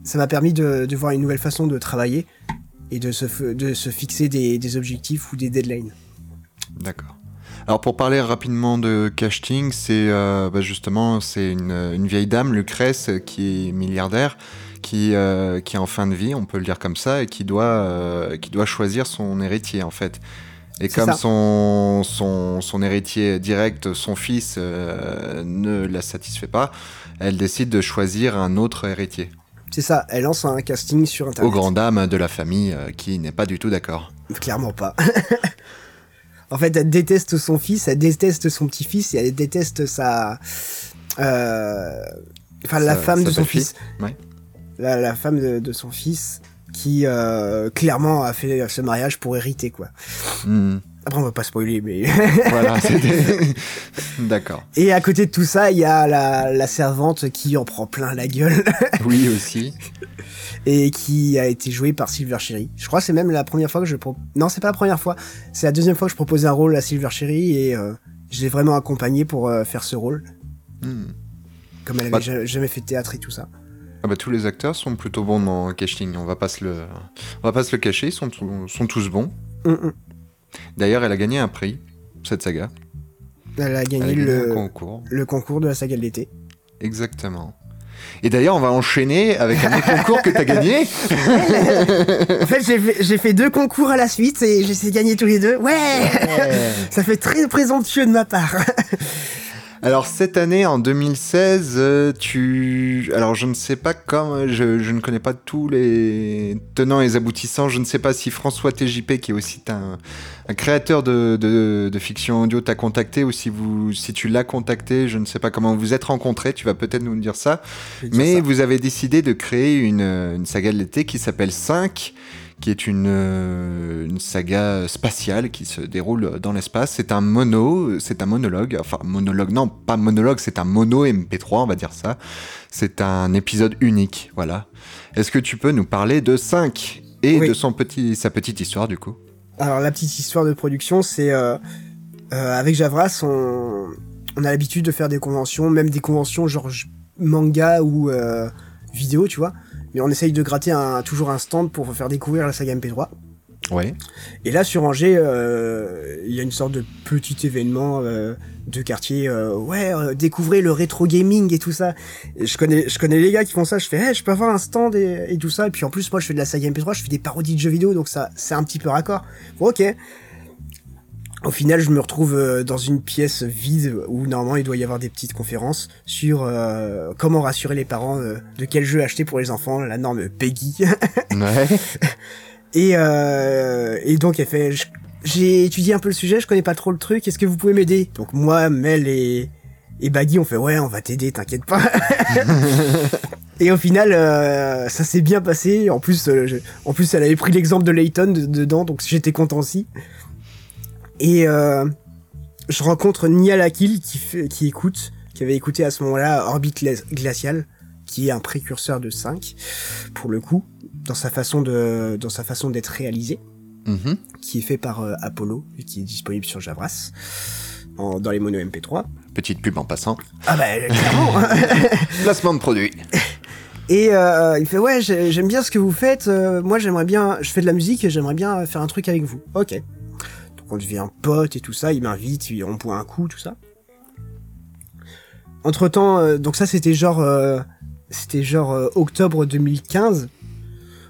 ça m'a permis de, de voir une nouvelle façon de travailler et de se, de se fixer des, des objectifs ou des deadlines. D'accord. Alors pour parler rapidement de casting, c'est euh, bah, justement c'est une, une vieille dame, Lucrèce, qui est milliardaire, qui, euh, qui est en fin de vie, on peut le dire comme ça, et qui doit, euh, qui doit choisir son héritier en fait. Et comme son, son, son héritier direct, son fils, euh, ne la satisfait pas, elle décide de choisir un autre héritier, C'est ça, elle lance un casting sur internet. aux grandes dames de la famille qui n'est pas du tout d'accord. Clairement pas. en fait, elle déteste son fils, elle déteste son petit-fils et elle déteste sa. euh, Enfin, la femme de son fils. Ouais. La, la femme de, de son fils qui, euh, clairement, a fait ce mariage pour hériter, quoi. Hmm, Après, on va pas spoiler, mais. voilà, c'était. d'accord. et à côté de tout ça, il y a la, la servante qui en prend plein la gueule Oui aussi. et qui a été jouée par Silver Cherry. Je crois que c'est même la première fois que je pro... non c'est pas la première fois, c'est la deuxième fois que je proposais un rôle à Silver Cherry et euh, je l'ai vraiment accompagné pour euh, faire ce rôle, Hmm. comme elle avait Bah- ja- jamais fait de théâtre et tout ça. Ah bah, tous les acteurs sont plutôt bons dans casting, on va pas se le, on va pas se le cacher, ils sont, tous- sont tous bons. Hum, hum. D'ailleurs, elle a gagné un prix, cette saga. Elle a Elle gagné a gagné un le, concours. le concours de la saga de l'été. Exactement. Et d'ailleurs, on va enchaîner avec un autre concours que t'as gagné. en fait, j'ai fait, j'ai fait deux concours à la suite et j'ai essayé de gagner tous les deux. Ouais Ça fait très présomptueux de ma part. Alors cette année, en 2016, euh, tu... Alors je ne sais pas quand, je, je ne connais pas tous les tenants et les aboutissants, je ne sais pas si François TJP, qui est aussi un, un créateur de, de, de fiction audio, t'a contacté ou si, vous, si tu l'as contacté, je ne sais pas comment vous êtes rencontrés, tu vas peut-être nous dire ça. Mais ça. vous avez décidé de créer une, une saga de l'été qui s'appelle 5, qui est une, euh, une saga spatiale qui se déroule dans l'espace. C'est un mono, c'est un monologue, enfin monologue, non, pas monologue, c'est un mono MP3, on va dire ça. C'est un épisode unique, voilà. Est-ce que tu peux nous parler de 5 et Oui. de son petit, sa petite histoire du coup? Alors la petite histoire de production, c'est euh, euh, avec Javras, on, on a l'habitude de faire des conventions, même des conventions genre manga ou euh, vidéo, tu vois. Mais on essaye de gratter un, toujours un stand pour faire découvrir la saga MP3. Ouais. Et là sur Angers, euh, il y a une sorte de petit événement euh, de quartier. euh, ouais, euh, découvrez le rétro gaming et tout ça. Et je connais, je connais les gars qui font ça. Je fais, hey, je peux avoir un stand et, et tout ça. Et puis en plus, moi, je fais de la saga MP3, je fais des parodies de jeux vidéo, donc ça, c'est un petit peu raccord. Bon, ok. Au final, je me retrouve euh, dans une pièce vide où normalement il doit y avoir des petites conférences sur euh, comment rassurer les parents euh, de quel jeu acheter pour les enfants, la norme Peggy. Ouais. et, euh, et donc elle fait, j'ai étudié un peu le sujet, je connais pas trop le truc, est-ce que vous pouvez m'aider? Donc moi, Mel et, et Baggy on fait ouais, on va t'aider, t'inquiète pas. et au final, euh, ça s'est bien passé. En plus, euh, je- en plus, elle avait pris l'exemple de Layton de- dedans, donc j'étais content aussi. Et euh, je rencontre Nia Lakil qui, fait, qui écoute, qui avait écouté à ce moment-là Orbit Gla- Glacial, qui est un précurseur de 5 pour le coup, dans sa façon de, dans sa façon d'être réalisé, Mhm. qui est fait par euh, Apollo et qui est disponible sur Javras en- dans les monos MP3. Petite pub en passant. Ah bah clairement. Placement de produit. Et euh, il fait ouais j'ai- j'aime bien ce que vous faites. euh, moi j'aimerais bien, je fais de la musique et j'aimerais bien faire un truc avec vous. Ok. On devient pote et tout ça. Il m'invite, on boit un coup tout ça. Entre temps, donc ça c'était genre euh, c'était genre euh, octobre 2015.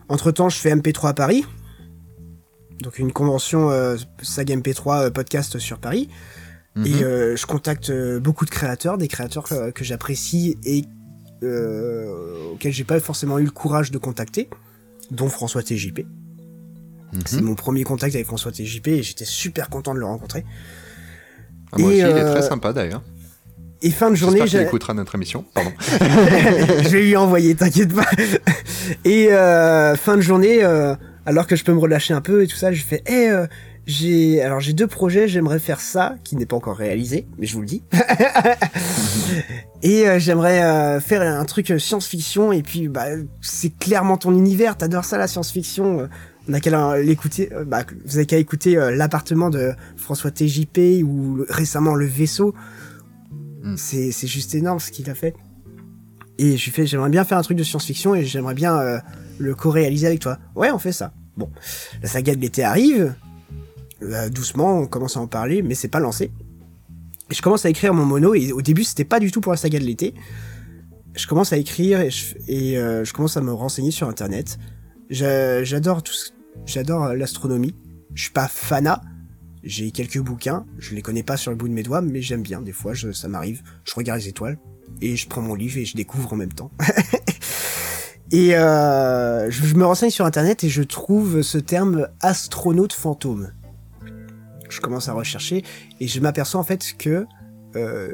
Entre temps je fais MP3 à Paris. Donc une convention euh, saga MP3 euh, podcast sur Paris. Mhm. Et euh, je contacte euh, beaucoup de créateurs, des créateurs que, que j'apprécie et euh, auxquels j'ai pas forcément eu le courage de contacter, dont François TJP. Mhm. C'est mon premier contact avec François TJP et j'étais super content de le rencontrer. Ah, moi Et, aussi, il est euh, très sympa d'ailleurs. Et fin de journée, j'ai- écoutera notre émission. Pardon. je vais lui envoyer, t'inquiète pas. Et euh, fin de journée, euh, alors que je peux me relâcher un peu et tout ça, je fais, eh, euh, j'ai, alors j'ai deux projets, j'aimerais faire ça, qui n'est pas encore réalisé, mais je vous le dis. et euh, j'aimerais euh, faire un truc science-fiction, et puis bah, c'est clairement ton univers, t'adores ça la science-fiction. On a qu'à l'écouter, euh, bah, vous avez qu'à écouter euh, l'appartement de François TJP ou le- récemment le vaisseau. Mm. C'est, c'est juste énorme ce qu'il a fait. Et je lui fais, j'aimerais bien faire un truc de science-fiction et j'aimerais bien euh, le co-réaliser avec toi. Ouais, on fait ça. Bon, la saga de l'été arrive. Euh, doucement, on commence à en parler, mais c'est pas lancé. Et je commence à écrire mon mono et au début, c'était pas du tout pour la saga de l'été. Je commence à écrire et je, et, je commence à me renseigner sur Internet. J'a- J'adore tout, ce- j'adore euh, l'astronomie. Je suis pas fanat. J'ai quelques bouquins, je les connais pas sur le bout de mes doigts, mais j'aime bien. Des fois, je, ça m'arrive. Je regarde les étoiles et je prends mon livre et je découvre en même temps. et euh, je, me renseigne sur internet et je trouve ce terme astronaute fantôme. Je commence à rechercher et je m'aperçois en fait que euh,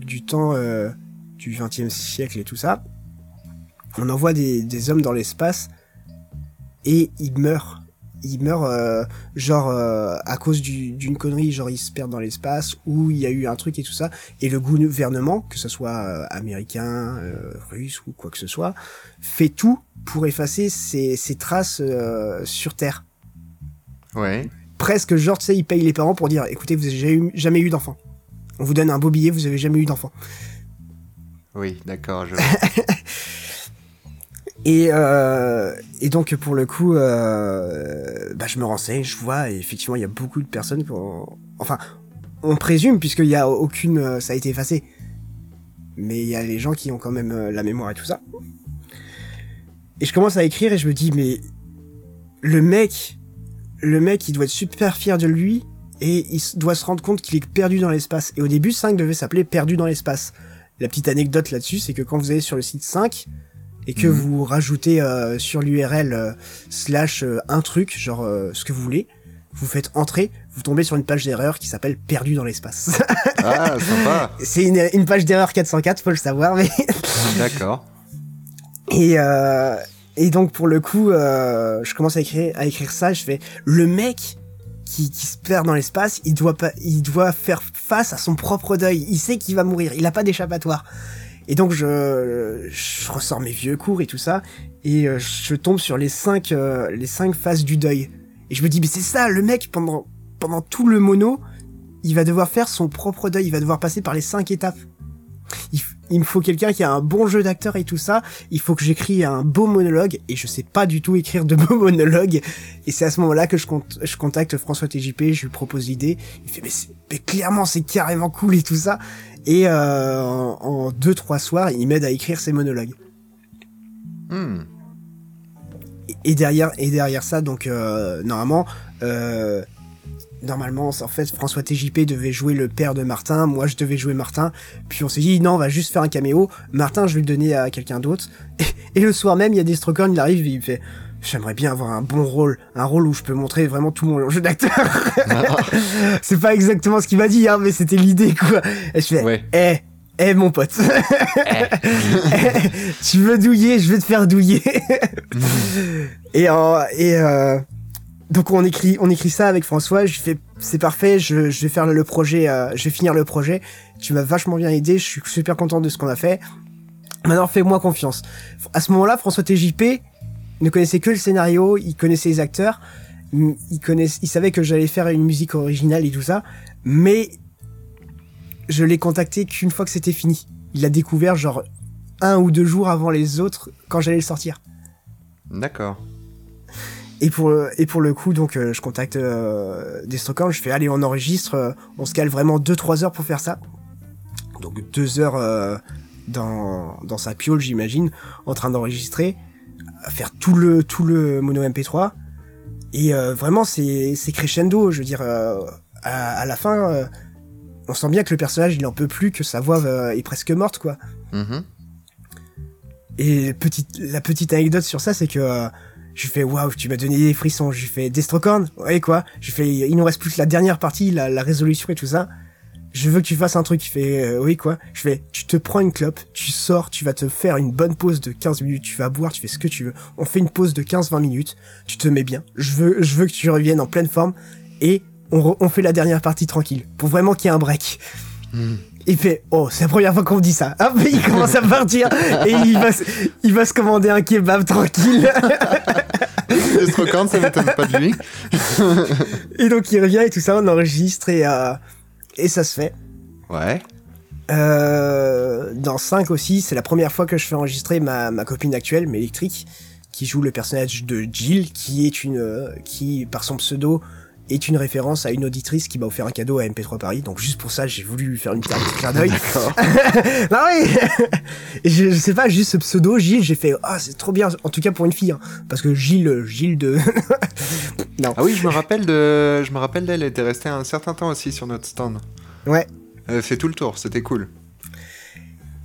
du temps euh, du XXe siècle et tout ça, on envoie des, des hommes dans l'espace et ils meurent. Ils meurent euh, genre euh, à cause du- d'une connerie, genre ils se perdent dans l'espace ou il y a eu un truc et tout ça. Et le gouvernement, que ce soit euh, américain, euh, russe ou quoi que ce soit, fait tout pour effacer ces, ces traces euh, sur Terre. Ouais. Presque genre, tu sais, ils payent les parents pour dire, écoutez, vous avez jamais eu, jamais eu d'enfant. On vous donne un beau billet, vous avez jamais eu d'enfant. Oui, d'accord. Je... Et, euh, et donc pour le coup, euh, bah, je me renseigne, je vois, et effectivement il y a beaucoup de personnes qui ont... Enfin, on présume puisqu'il y a aucune... euh, Ça a été effacé. Mais il y a les gens qui ont quand même euh, la mémoire et tout ça. Et je commence à écrire et je me dis, mais le mec, le mec il doit être super fier de lui et il doit se rendre compte qu'il est perdu dans l'espace. Et au début 5 devait s'appeler Perdu dans l'espace. La petite anecdote là-dessus, c'est que quand vous allez sur le site 5, et que Mhm. vous rajoutez euh, sur l'URL euh, slash euh, un truc, genre euh, ce que vous voulez, vous faites entrer, vous tombez sur une page d'erreur qui s'appelle Perdu dans l'espace. Ah, sympa. c'est une, une page d'erreur 404, faut le savoir, mais... D'accord. Et, euh, et donc pour le coup, euh, je commence à écrire, à écrire ça, je fais le mec qui, qui se perd dans l'espace, il doit pas, il doit faire face à son propre deuil. Il sait qu'il va mourir, il a pas d'échappatoire. Et donc je, je ressors mes vieux cours et tout ça, et euh, je tombe sur les cinq, euh, les cinq phases du deuil. Et je me dis mais c'est ça, le mec pendant pendant tout le mono, il va devoir faire son propre deuil, il va devoir passer par les cinq étapes. Il, il me faut quelqu'un qui a un bon jeu d'acteur et tout ça. Il faut que j'écris un beau monologue et je sais pas du tout écrire de beaux monologues. Et c'est à ce moment-là que je, je contacte François TJP, je lui propose l'idée. Il fait mais, mais clairement c'est carrément cool et tout ça. Et euh, en, en deux trois soirs, il m'aide à écrire ses monologues. Hmm. Et- Et derrière et derrière ça, donc euh, normalement, euh, normalement, en fait, François TJP devait jouer le père de Martin, moi je devais jouer Martin, puis on s'est dit, non, on va juste faire un caméo, Martin, je vais le donner à quelqu'un d'autre, et, le soir même, il y a des Strocorn, il arrive, et il fait, j'aimerais bien avoir un bon rôle, un rôle où je peux montrer vraiment tout mon jeu d'acteur. c'est pas exactement ce qu'il m'a dit, hein, mais c'était l'idée, quoi. Et je fais, eh, eh mon pote, tu veux douiller, je vais te faire douiller. et euh, et euh, donc on écrit on écrit ça avec François. Je fais c'est parfait, je, je, vais faire le projet, euh, je vais finir le projet. Tu m'as vachement bien aidé, je suis super content de ce qu'on a fait. Maintenant fais-moi confiance. À ce moment-là, François TJP ne connaissait que le scénario, il connaissait les acteurs, il connaissait, il savait que j'allais faire une musique originale et tout ça, mais je l'ai contacté qu'une fois que c'était fini. Il l'a découvert genre un ou deux jours avant les autres quand j'allais le sortir. D'accord. Et pour, et pour le coup, donc, euh, je contacte euh, je fais, allez, on enregistre, euh, on se cale vraiment 2-3 heures pour faire ça. Donc 2 heures euh, dans, dans sa piole, j'imagine, en train d'enregistrer, faire tout le, tout le mono MP3. Et vraiment, c'est crescendo, je veux dire, à, la fin, on sent bien que le personnage il en peut plus, que sa voix euh, est presque morte quoi. Mm-hmm. Et petite, la petite anecdote sur ça, c'est que euh, je fais waouh, tu m'as donné des frissons. Je fais Destrocorn, ouais quoi. Je fais, il nous reste plus que la dernière partie, la, la résolution et tout ça. Je veux que tu fasses un truc. Il fait euh, oui quoi. Je fais, tu te prends une clope, tu sors, tu vas te faire une bonne pause de 15 minutes, tu vas boire, tu fais ce que tu veux. On fait une pause de 15-20 minutes. Tu te mets bien. Je veux, je veux que tu reviennes en pleine forme et on, fait la dernière partie tranquille, pour vraiment qu'il y ait un break. Hmm. Il fait oh c'est la première fois qu'on me dit ça. Hop il commence à partir et il va il va se commander un kebab tranquille. quand ça m'étonne pas de lui. et donc il revient et tout ça on enregistre et euh, et ça se fait. Ouais. Euh, dans 5 aussi, c'est la première fois que je fais enregistrer ma, ma copine actuelle, Mélectrique, qui joue le personnage de Jill, qui est une, euh, qui par son pseudo est une référence à une auditrice qui m'a offert un cadeau à MP3 Paris. Donc juste pour ça, j'ai voulu faire une petite clin d'œil. non oui. je, je, sais pas, juste ce pseudo Gilles, j'ai fait ah c'est trop bien. En tout cas pour une fille, hein. parce que Gilles, Gilles de. non. Ah oui, je me rappelle de, je me rappelle d'elle. Elle était restée un certain temps aussi sur notre stand. Ouais. Elle fait tout le tour, c'était cool.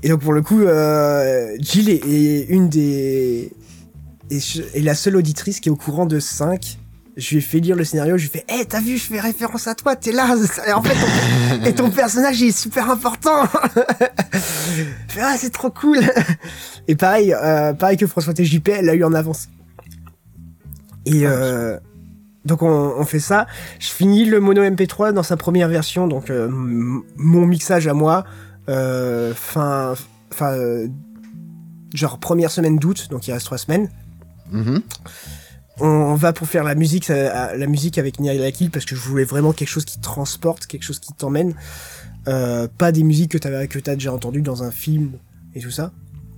Et donc pour le coup, euh, Jill est, une des est, la seule auditrice qui est au courant de 5 je lui ai fait lire le scénario, je lui ai fait, hé, t'as vu, je fais référence à toi, t'es là, en fait, ton, et ton personnage est super important. je fais, ah, c'est trop cool. Et pareil, euh, pareil que François TJP, elle l'a eu en avance. Et euh, donc on, fait ça. Je finis le mono MP3 dans sa première version, donc euh, mon mixage à moi, euh, fin, fin, genre première semaine d'août, donc il reste trois semaines. Mm-hmm on va pour faire la musique, la musique avec Nia Lakil parce que je voulais vraiment quelque chose qui transporte, quelque chose qui t'emmène. Euh, pas des musiques que t'avais que t'as déjà entendu dans un film et tout ça.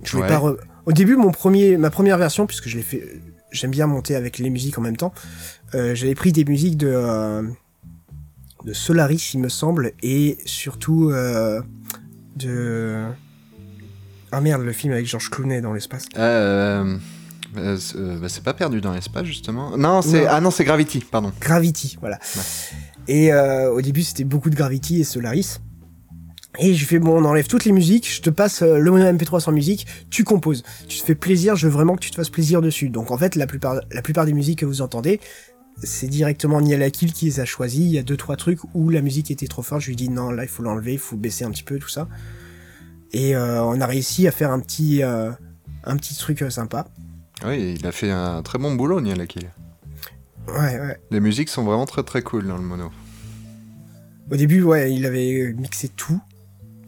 Je voulais pas. Au début, mon premier, ma première version, puisque je l'ai fait, j'aime bien monter avec les musiques en même temps. Euh, j'avais pris des musiques de euh, de Solaris, il me semble, et surtout euh, de ah merde, le film avec Georges Clooney dans l'espace. Euh... Euh, euh, bah, c'est pas perdu dans l'espace justement. Non, c'est ah non, c'est Gravity, pardon. Gravity, voilà. Et euh, au début, c'était beaucoup de Gravity et Solaris. Et je fais bon, on enlève toutes les musiques, je te passe le mono MP3 sans musique, tu composes, tu te fais plaisir, je veux vraiment que tu te fasses plaisir dessus. Donc en fait, la plupart, la plupart des musiques que vous entendez, c'est directement Nial Akil qui les a choisies. Il y a deux trois trucs où la musique était trop forte, je lui dis non, là il faut l'enlever, il faut baisser un petit peu tout ça. Et on a réussi à faire un petit, un petit truc sympa. Oui, il a fait un très bon boulot, Niel Akil. Ouais, ouais. Les musiques sont vraiment très très cool dans le mono. Au début, ouais, il avait mixé tout.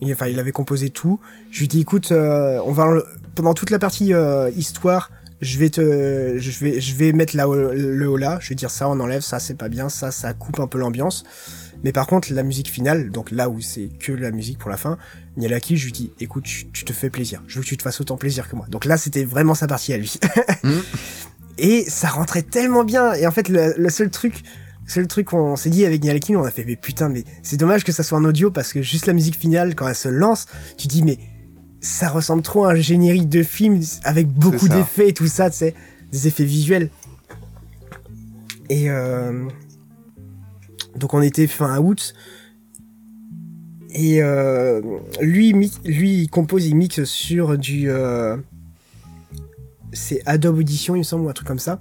enfin, il avait composé tout. Je lui ai dit, écoute, euh, on va pendant toute la partie euh, histoire, je vais te, je vais, je vais mettre le là. Je vais dire ça, on enlève, ça c'est pas bien, ça, ça coupe un peu l'ambiance. Mais par contre, la musique finale, donc là où c'est que la musique pour la fin, Nialaki, je lui dis, écoute, tu, te fais plaisir. Je veux que tu te fasses autant plaisir que moi. Donc là, c'était vraiment sa partie à lui. Mm. Et ça rentrait tellement bien. Et en fait, le, seul truc, le seul truc qu'on s'est dit avec Nialaki, on a fait, mais putain, mais c'est dommage que ça soit en audio parce que juste la musique finale, quand elle se lance, tu dis, mais ça ressemble trop à un générique de film avec beaucoup d'effets et tout ça, tu sais, des effets visuels. Et euh, Donc on était fin août. Et euh, lui, lui, il compose, il mixe sur du... Euh, c'est Adobe Audition, il me semble, ou un truc comme ça.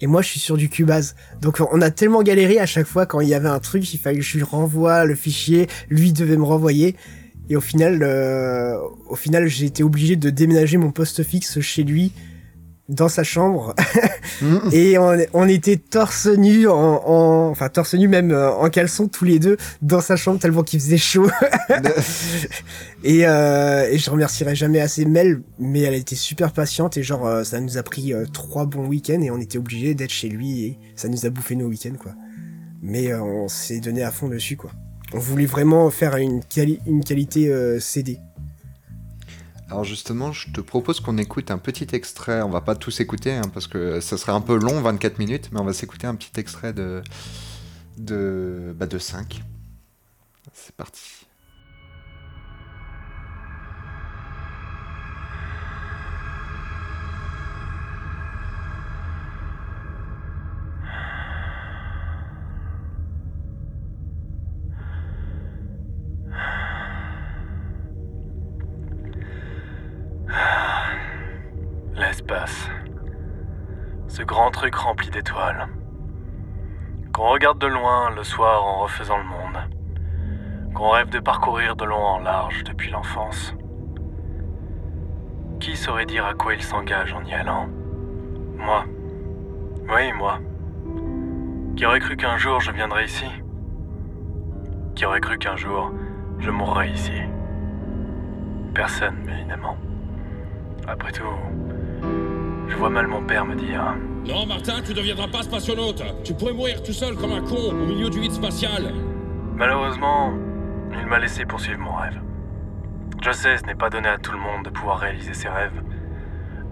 Et moi, je suis sur du Cubase. Donc, on a tellement galéré à chaque fois quand il y avait un truc, il fallait que je lui renvoie le fichier, lui devait me renvoyer. Et au final, euh, au final, j'ai été obligé de déménager mon poste fixe chez lui dans sa chambre. Mm. et on, on, était torse nu en, en, enfin torse nu même euh, en caleçon tous les deux dans sa chambre tellement qu'il faisait chaud. Et, euh, et je remercierai jamais assez Mel mais elle était super patiente et genre euh, ça nous a pris euh, trois bons week-ends et on était obligé d'être chez lui et ça nous a bouffé nos week-ends quoi. Mais on s'est donné à fond dessus quoi. On voulait vraiment faire une, une qualité CD alors justement, je te propose qu'on écoute un petit extrait. On va pas tous écouter hein, parce que ça serait un peu long, 24 minutes, mais on va s'écouter un petit extrait de de bah de 5. C'est parti. Ce grand truc rempli d'étoiles. Qu'on regarde de loin le soir en refaisant le monde. Qu'on rêve de parcourir de long en large depuis l'enfance. Qui saurait dire à quoi il s'engage en y allant? Moi. Oui, moi. Qui aurait cru qu'un jour je viendrais ici? Qui aurait cru qu'un jour je mourrais ici? Personne, évidemment. Après tout, je vois mal mon père me dire. Non, Martin, tu ne deviendras pas spationaute. Tu pourrais mourir tout seul comme un con au milieu du vide spatial. Malheureusement, il m'a laissé poursuivre mon rêve. Je sais, ce n'est pas donné à tout le monde de pouvoir réaliser ses rêves.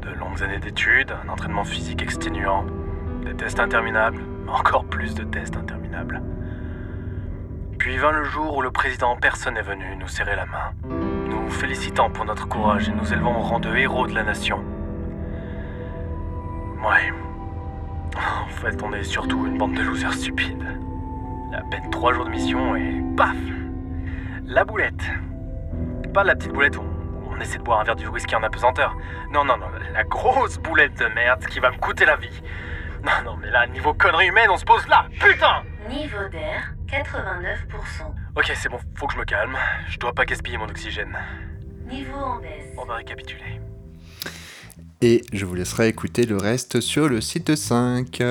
De longues années d'études, un entraînement physique exténuant, des tests interminables, encore plus de tests interminables. Puis vint le jour où le président en personne est venu nous serrer la main, nous félicitant pour notre courage et nous élevant au rang de héros de la nation. Ouais. En fait, on est surtout une bande de losers stupides. À peine trois jours de mission et paf La boulette. Pas la petite boulette où on essaie de boire un verre du whisky en apesanteur. Non, non, non, la grosse boulette de merde qui va me coûter la vie. Non, non, mais là, niveau connerie humaine, on se pose là, putain Niveau d'air, 89%. Ok, c'est bon, faut que je me calme. Je dois pas gaspiller mon oxygène. Niveau en baisse. On va récapituler. Et je vous laisserai écouter le reste sur le site 5.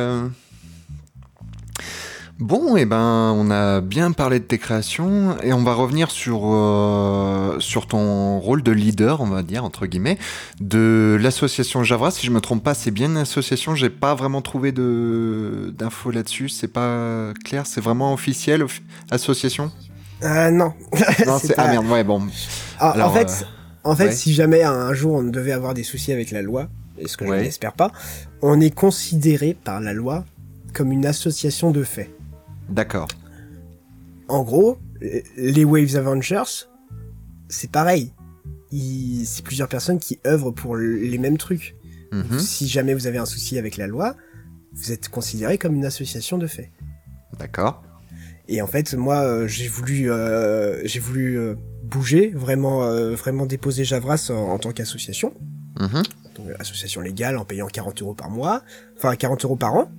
Bon, et eh ben, on a bien parlé de tes créations et on va revenir sur, euh, sur ton rôle de leader, on va dire, entre guillemets, de l'association Javra. Si je me trompe pas, c'est bien une association, j'ai pas vraiment trouvé d'infos là-dessus, c'est pas clair, c'est vraiment officiel, association? Euh, Non. non c'est... Ah merde, ouais, bon. Ah, en fait, euh, en fait, si jamais un jour on devait avoir des soucis avec la loi, et ce que je n'espère pas, on est considéré par la loi comme une association de faits. D'accord. En gros, les Waves Avengers, c'est pareil. C'est plusieurs personnes qui œuvrent pour les mêmes trucs. Mhm. Si jamais vous avez un souci avec la loi, vous êtes considéré comme une association de faits. D'accord. Et en fait, moi, euh, j'ai voulu, euh, j'ai voulu euh, bouger, vraiment, vraiment déposer Javras en, tant qu'association. Mhm. Donc, association légale en payant 40 euros par mois, enfin 40 euros par an.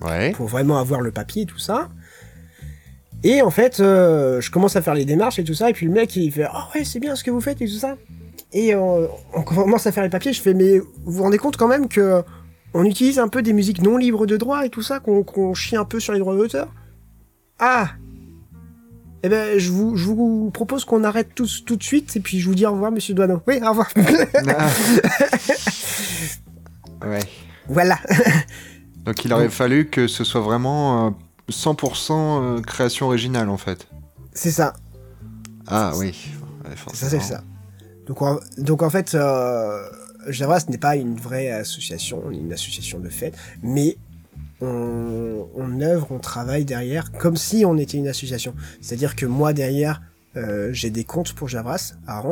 Ouais. Pour vraiment avoir le papier et tout ça. Et en fait, je commence à faire les démarches et tout ça, et puis le mec il fait Ah ouais, c'est bien ce que vous faites et tout ça. Et on commence à faire les papiers, je fais Mais vous vous rendez compte quand même que on utilise un peu des musiques non libres de droit et tout ça, qu'on chie un peu sur les droits d'auteur? Ah Eh ben, je vous, je vous propose qu'on arrête tout, tout de suite et puis je vous dis au revoir, monsieur Douaneau. Oui, au revoir. Ah. ouais. Voilà. Donc il aurait fallu que ce soit vraiment 100% euh, euh, création originale en fait. C'est ça. Ah oui. ça, c'est ça. Donc en, donc en fait, euh, Javas n'est pas une vraie association, une association de fête, mais on, on œuvre, on travaille derrière comme si on était une association. C'est-à-dire que moi derrière, euh, j'ai des comptes pour Javras à.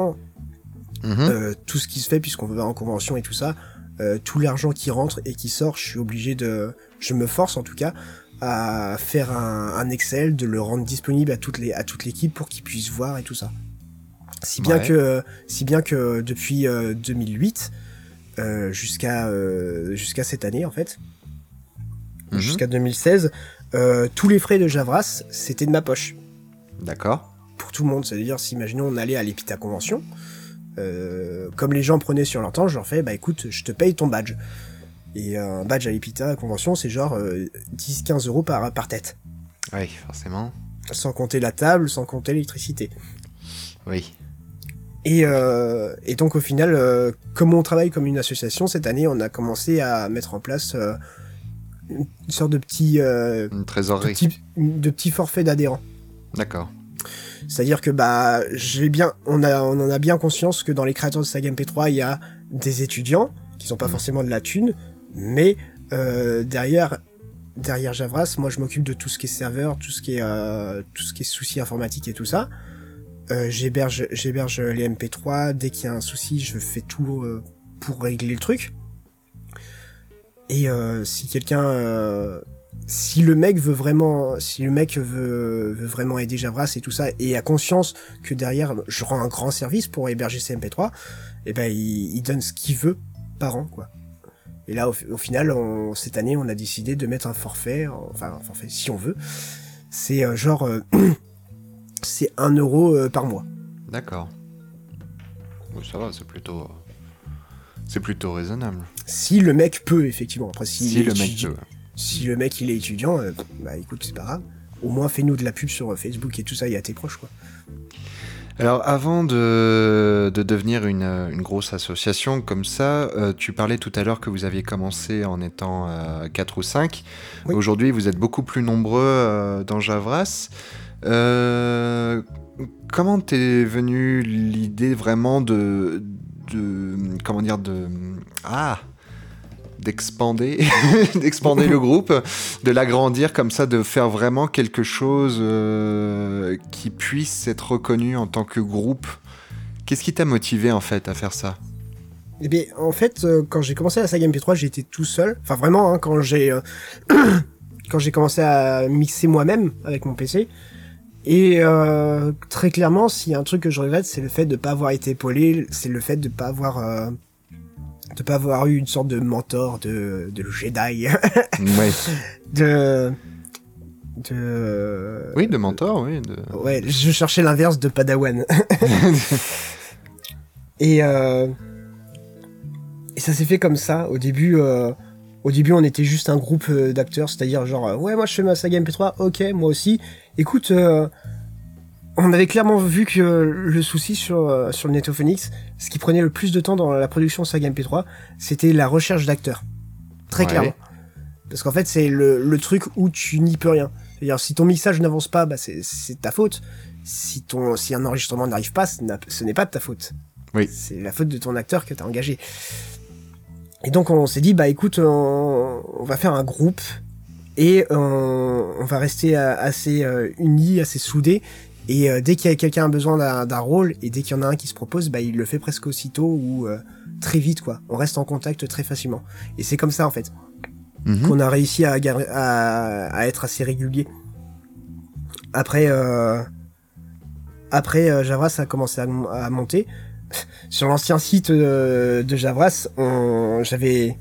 Mhm. Euh, tout ce qui se fait puisqu'on va en convention et tout ça, euh, tout l'argent qui rentre et qui sort, je suis obligé de, je me force en tout cas à faire un, un Excel, de le rendre disponible à toutes les à toute l'équipe pour qu'ils puissent voir et tout ça. Si bien Ouais. que si bien que depuis euh, 2008 euh, jusqu'à euh, jusqu'à cette année en fait, Mhm. jusqu'à 2016, euh, tous les frais de Javras c'était de ma poche D'accord. pour tout le monde. C'est-à-dire, si imaginons on allait à l'Epita Convention, euh, comme les gens prenaient sur leur temps, je leur fais, bah écoute, je te paye ton badge. Et euh, un badge à l'Epita Convention, c'est genre euh, 10-15 euros par, par tête. Oui, forcément. Sans compter la table, sans compter l'électricité. Oui. Et, euh, et donc au final, euh, comme on travaille comme une association, cette année, on a commencé à mettre en place euh, une sorte de petit, euh, Une de trésorerie. petit, de petit forfait d'adhérents. D'accord. C'est-à-dire que bah j'ai bien on a on en a bien conscience que dans les créateurs de Saga MP3 il y a des étudiants qui sont pas Mhm. forcément de la thune, mais euh, derrière derrière Javras, moi je m'occupe de tout ce qui est serveur, tout ce qui est euh, tout ce qui est soucis informatiques et tout ça. Euh, j'héberge j'héberge les MP3 dès qu'il y a un souci, je fais tout pour régler le truc. Et euh, si quelqu'un euh, si le mec veut vraiment, si le mec veut, vraiment aider Javras et tout ça, et a conscience que derrière je rends un grand service pour héberger ses MP3, et ben il, donne ce qu'il veut par an, quoi. Et là, au, final, cette année, on a décidé de mettre un forfait, enfin un forfait, si on veut. C'est euh, genre, c'est un euro par mois. D'accord. Ça va, c'est plutôt. C'est plutôt raisonnable. Si le mec peut, effectivement. Après, si, Si, le mec si le mec il est étudiant, euh, bah écoute, c'est pas grave. Au moins, fais-nous de la pub sur Facebook et tout ça, et à tes proches, quoi. Alors, avant de, de devenir une, euh, une grosse association comme ça, euh, tu parlais tout à l'heure que vous aviez commencé en étant 4 ou 5. Oui. Aujourd'hui, vous êtes beaucoup plus nombreux euh, dans Javras. Euh, comment t'es venue l'idée vraiment de, de. Comment dire De. Ah d'expander d'expander le groupe de l'agrandir comme ça de faire vraiment quelque chose euh, qui puisse être reconnu en tant que groupe qu'est-ce qui t'a motivé en fait à faire ça? Eh bien, en fait, euh, quand j'ai commencé la saga MP3, j'étais tout seul. Enfin, vraiment, hein, quand j'ai euh, quand j'ai commencé à mixer moi-même avec mon PC. Et très clairement, s'il y a un truc que je regrette, c'est le fait de pas avoir été épaulé, c'est le fait de pas avoir de pas avoir eu une sorte de mentor, de de Jedi, ouais. de de oui de mentor oui de... Ouais, je cherchais l'inverse de Padawan. et euh, et ça s'est fait comme ça. Au début, euh, au début, on était juste un groupe euh, d'acteurs, c'est-à-dire genre ouais, moi je fais ma saga MP3, ok, moi aussi. Écoute, euh, on avait clairement vu que le souci sur euh, sur le Netophonix, ce qui prenait le plus de temps dans la production saga MP3, c'était la recherche d'acteurs. Très Ouais. clairement. Parce qu'en fait, c'est le, le truc où tu n'y peux rien. C'est-à-dire, si ton mixage n'avance pas, bah, c'est, c'est de ta faute. Si ton, si un enregistrement n'arrive pas, ce n'est pas de ta faute. Oui. C'est la faute de ton acteur que t'as engagé. Et donc, on s'est dit, bah, écoute, on, on va faire un groupe et on, on va rester assez euh, unis, assez soudés. Et euh, dès qu'il y a quelqu'un a besoin d'un, rôle et dès qu'il y en a un qui se propose, bah, il le fait presque aussitôt ou euh, très vite, quoi. On reste en contact très facilement. Et c'est comme ça, en fait Mhm. qu'on a réussi à, gar- à, à être assez régulier. Après, euh, après euh, Javras a commencé à, à monter. Sur l'ancien site euh, de Javras, j'avais,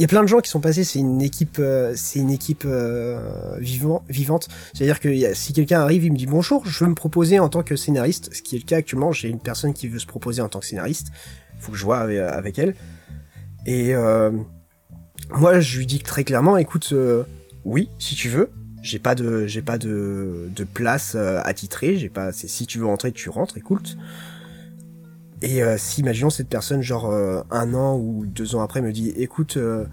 il y a plein de gens qui sont passés. C'est une équipe, euh, c'est une équipe euh, vivant, vivante. C'est-à-dire que si quelqu'un arrive, il me dit bonjour, je veux me proposer en tant que scénariste, ce qui est le cas actuellement. J'ai une personne qui veut se proposer en tant que scénariste. Faut que je vois avec, avec elle. Et euh, moi, je lui dis très clairement, écoute, euh, oui, si tu veux. J'ai pas de, j'ai pas de, place euh, attitrée. J'ai pas. Si tu veux rentrer, tu rentres. Écoute. Et euh, si, imaginons cette personne, genre euh, un an ou deux ans après, me dit, écoute, euh,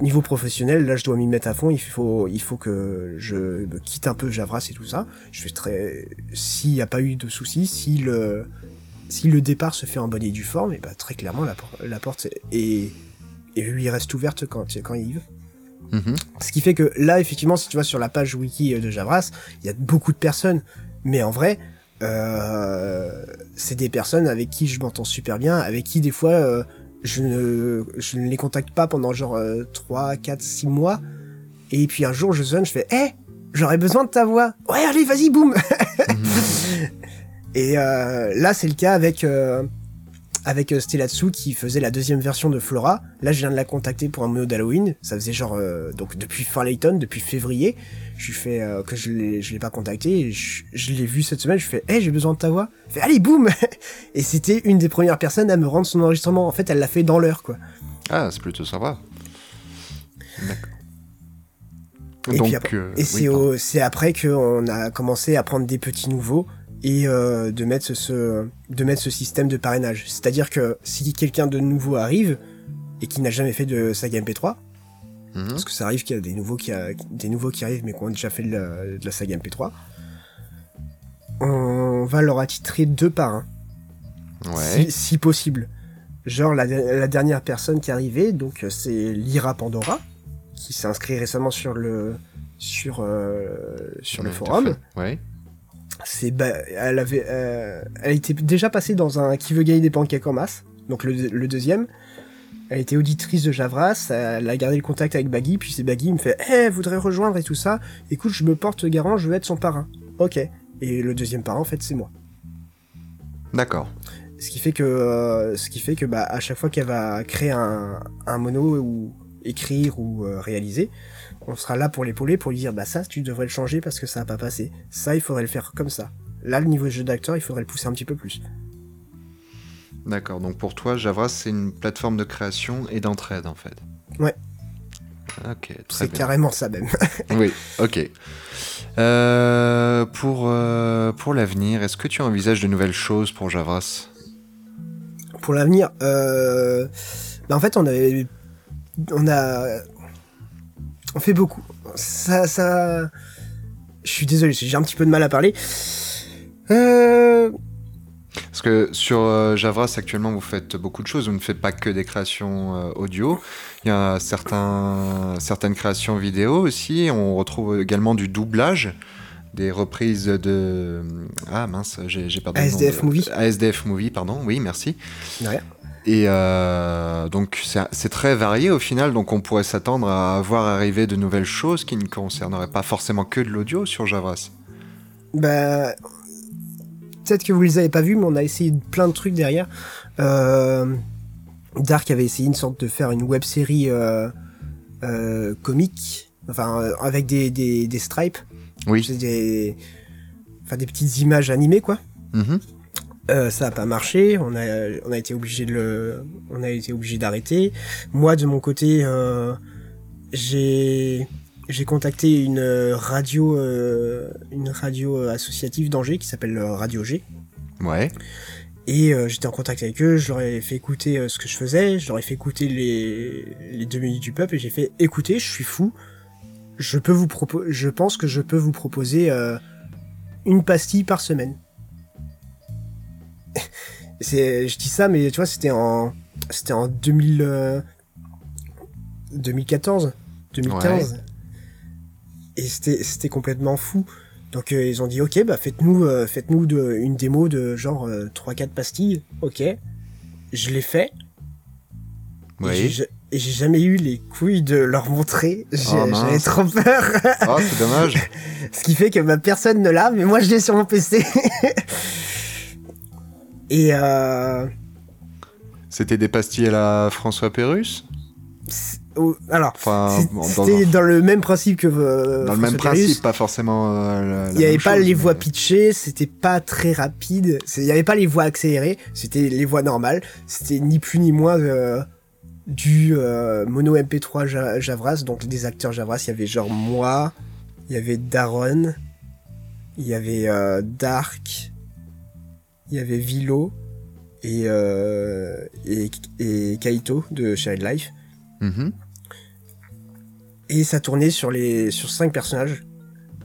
niveau professionnel, là, je dois m'y mettre à fond. Il faut, il faut que je me quitte un peu Javras et tout ça. Je fais très. S'il n'y a pas eu de soucis, si le, si le départ se fait en bonne et due forme, et bah très clairement, la, la porte est et lui reste ouverte quand, quand il veut. Mhm. Ce qui fait que là, effectivement, si tu vas sur la page wiki de Javras, il y a beaucoup de personnes, mais en vrai, euh, c'est des personnes avec qui je m'entends super bien, avec qui des fois euh, je, ne, je ne les contacte pas pendant genre euh, 3, 4, 6 mois, Et puis un jour, je sonne, je fais, hé, j'aurais besoin de ta voix. Ouais, allez, vas-y, boum. Et euh, là, c'est le cas avec euh, avec euh, Stellatsu qui faisait la deuxième version de Flora. Là, je viens de la contacter pour un mono d'Halloween. Ça faisait genre euh, donc depuis Farlayton, depuis février. Je lui fais euh, que je l'ai je l'ai pas contacté. Et je je l'ai vu cette semaine. Je fais, hé, j'ai besoin de ta voix. Elle fait, allez, boum. Et c'était une des premières personnes à me rendre son enregistrement. En fait, elle l'a fait dans l'heure, quoi. Ah, c'est plutôt sympa. D'accord. Et Donc, puis après- euh, Et oui, c'est au- c'est après qu'on a commencé à prendre des petits nouveaux et euh, de mettre ce, ce de mettre ce système de parrainage. C'est-à-dire que si quelqu'un de nouveau arrive et qui n'a jamais fait de saga MP3, Mhm. parce que ça arrive qu'il y a des nouveaux qui a, des nouveaux qui arrivent mais qui ont déjà fait de la, de la saga MP3, on va leur attitrer deux par un, Ouais. si, si possible. Genre la, la dernière personne qui est arrivée, donc euh, c'est Lyra Pandora, qui s'est inscrit récemment sur le sur euh, sur le forum. Ouais. C'est elle avait euh, elle était déjà passée dans un qui veut gagner des pancakes en masse, donc le, le deuxième. Elle était auditrice de Javras, elle a gardé le contact avec Baggy, puis c'est Baggy il me fait "Eh, voudrait rejoindre et tout ça. Écoute, je me porte garant, je veux être son parrain." OK. Et le deuxième parrain en fait, c'est moi. D'accord. Ce qui fait que, euh, ce qui fait que, bah, à chaque fois qu'elle va créer un, un mono ou écrire ou euh, réaliser, on sera là pour l'épauler, pour lui dire, bah ça, tu devrais le changer parce que ça a pas passé. Ça, il faudrait le faire comme ça. Là, le niveau de jeu d'acteur, il faudrait le pousser un petit peu plus. D'accord. Donc pour toi, Javras, c'est une plateforme de création et d'entraide en fait. Ouais. Ok, très C'est carrément ça même. Oui, ok. Euh, pour euh, pour l'avenir, est-ce que tu envisages de nouvelles choses pour Javras pour l'avenir, euh, bah, en fait, on avait, on a, on fait beaucoup. Ça, ça, je suis désolé, j'ai un petit peu de mal à parler. Euh, Parce que sur euh, Javras, actuellement, vous faites beaucoup de choses. Vous ne faites pas que des créations euh, audio. Il y a certains, certaines créations vidéo aussi. On retrouve également du doublage, des reprises de... Ah mince, j'ai perdu le nom ASDF de- Movie. ASDF Movie, pardon. Oui, merci. de rien. Et euh, donc c'est c'est très varié au final, donc on pourrait s'attendre à voir arriver de nouvelles choses qui ne concerneraient pas forcément que de l'audio sur Javras. Bah, peut-être que vous les avez pas vus, mais on a essayé plein de trucs derrière. Euh, Dark avait essayé une sorte de faire une web série euh, euh, comique, enfin euh, avec des, des, des stripes, Oui. des, enfin des petites images animées quoi. Mhm. Euh, ça a pas marché, on a, on a été obligé de le, on a été obligé d'arrêter. Moi de mon côté, euh, j'ai, j'ai contacté une radio, euh, une radio associative d'Angers qui s'appelle euh, Radio G. Ouais. Et euh, j'étais en contact avec eux, je leur ai fait écouter euh, ce que je faisais, je leur ai fait écouter les, les deux minutes du peuple et j'ai fait écoutez, je suis fou, je peux vous propo- je pense que je peux vous proposer euh, une pastille par semaine. C'est, je dis ça, mais tu vois, c'était en, c'était en 2000, euh, 2014, 2015. Et c'était, c'était complètement fou. Donc euh, ils ont dit ok bah faites-nous euh, faites-nous de, une démo de genre 3-4 pastilles. Ok. Je l'ai fait. Oui. Et j'ai jamais eu les couilles de leur montrer. J'ai- Oh. J'avais trop peur. Oh, c'est dommage. Ce qui fait que ma personne ne l'a, mais moi je l'ai sur mon PC. Et euh, C'était des pastilles à la François Pérus alors, Enfin, c'est- dans, c'était dans le même principe que euh, dans le même Pérus. principe, pas forcément. euh, Il n'y avait pas chose, les mais- voix pitchées, c'était pas très rapide, il n'y avait pas les voix accélérées, c'était les voix normales, c'était ni plus ni moins euh, du euh, mono MP3 Ja- Javras, donc des acteurs Javras, il y avait genre moi, il y avait Daron, il y avait Dark, il y avait Vilo et, et, et Kaito de Child Life. Mhm. et ça tournait sur les sur cinq personnages.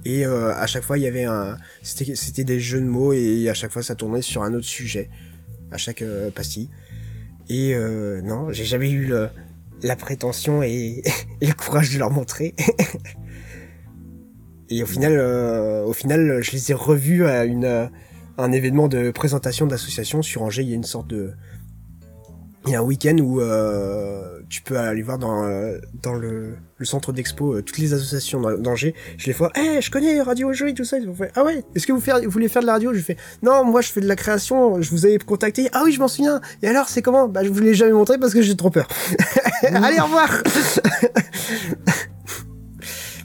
Et euh, à chaque fois il y avait un c'était des jeux de mots et à chaque fois ça tournait sur un autre sujet à chaque euh, pastille. Et euh, non j'ai jamais eu le, la prétention et, le courage de leur montrer. Et au final euh, au final je les ai revus à une un événement de présentation d'association sur Angers. Il y a une sorte de il y a un week-end où euh, tu peux aller voir dans, euh, dans le, le centre d'expo euh, toutes les associations d'A- d'Angers. Je les vois, eh, je connais Radio Jeux et tout ça. Ils m'ont fait, ah ouais, est-ce que vous, faire, vous voulez faire de la radio? Je fais, non, moi je fais de la création, je vous avais contacté. Ah oui, je m'en souviens. Et alors, c'est comment? Bah, je vous l'ai jamais montré parce que j'ai trop peur. Allez, au revoir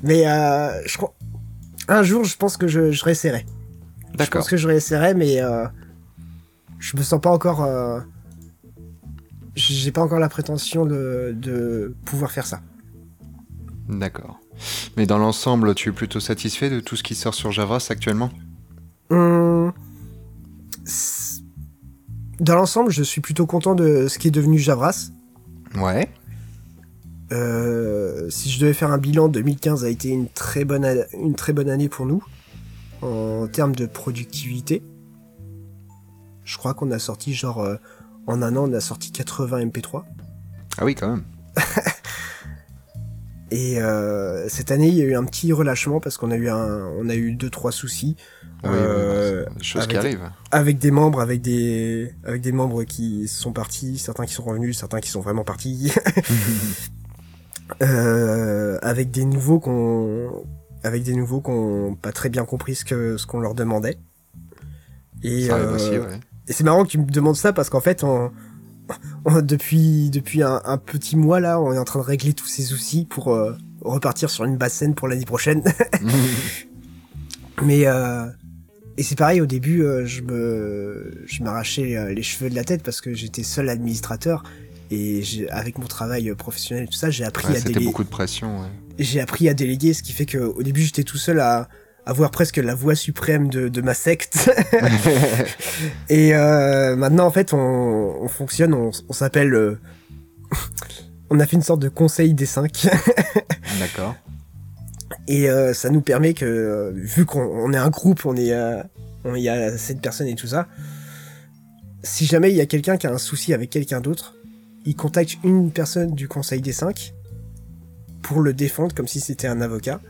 Mais euh, je crois... Un jour, je pense que je, je réessayerai. Je D'accord. pense que je réessayerai, mais euh, je me sens pas encore. J'ai pas encore la prétention de, de pouvoir faire ça. D'accord. Mais dans l'ensemble, tu es plutôt satisfait de tout ce qui sort sur Javras actuellement? Hum, Dans l'ensemble, je suis plutôt content de ce qui est devenu Javras. Ouais. Euh, si je devais faire un bilan, 2015 a été une très bonne, une très bonne année pour nous en termes de productivité. Je crois qu'on a sorti genre euh, en un an, on a sorti 80 MP3. Ah oui, quand même. Et euh, cette année, il y a eu un petit relâchement parce qu'on a eu un, on a eu deux trois soucis Oui, Euh, oui, des choses qui arrivent. avec des membres, avec des, avec des membres qui sont partis, certains qui sont revenus, certains qui sont vraiment partis, euh, avec des nouveaux qu'on, avec des nouveaux qu'on pas très bien compris ce que ce qu'on leur demandait. Et, Ça arrive euh, aussi, ouais. Et c'est marrant que tu me demandes ça parce qu'en fait, on, on- depuis depuis un, un petit mois là, on est en train de régler tous ces soucis pour euh, repartir sur une basse scène pour l'année prochaine. Mais euh, et c'est pareil au début, euh, je me je m'arrachais euh, les cheveux de la tête parce que j'étais seul administrateur et avec mon travail professionnel et tout ça, j'ai appris Ouais, à C'était déléguer. beaucoup de pression, ouais. J'ai appris à déléguer, ce qui fait que au début j'étais tout seul à avoir presque la voix suprême de, de ma secte. et euh, maintenant en fait on, on fonctionne, on, on s'appelle, euh, on a fait une sorte de conseil des cinq. D'accord. Et euh, ça nous permet que, euh, vu qu'on on est un groupe, on est, euh, on y a sept personnes et tout ça, si jamais il y a quelqu'un qui a un souci avec quelqu'un d'autre, il contacte une personne du Conseil des cinq pour le défendre comme si c'était un avocat.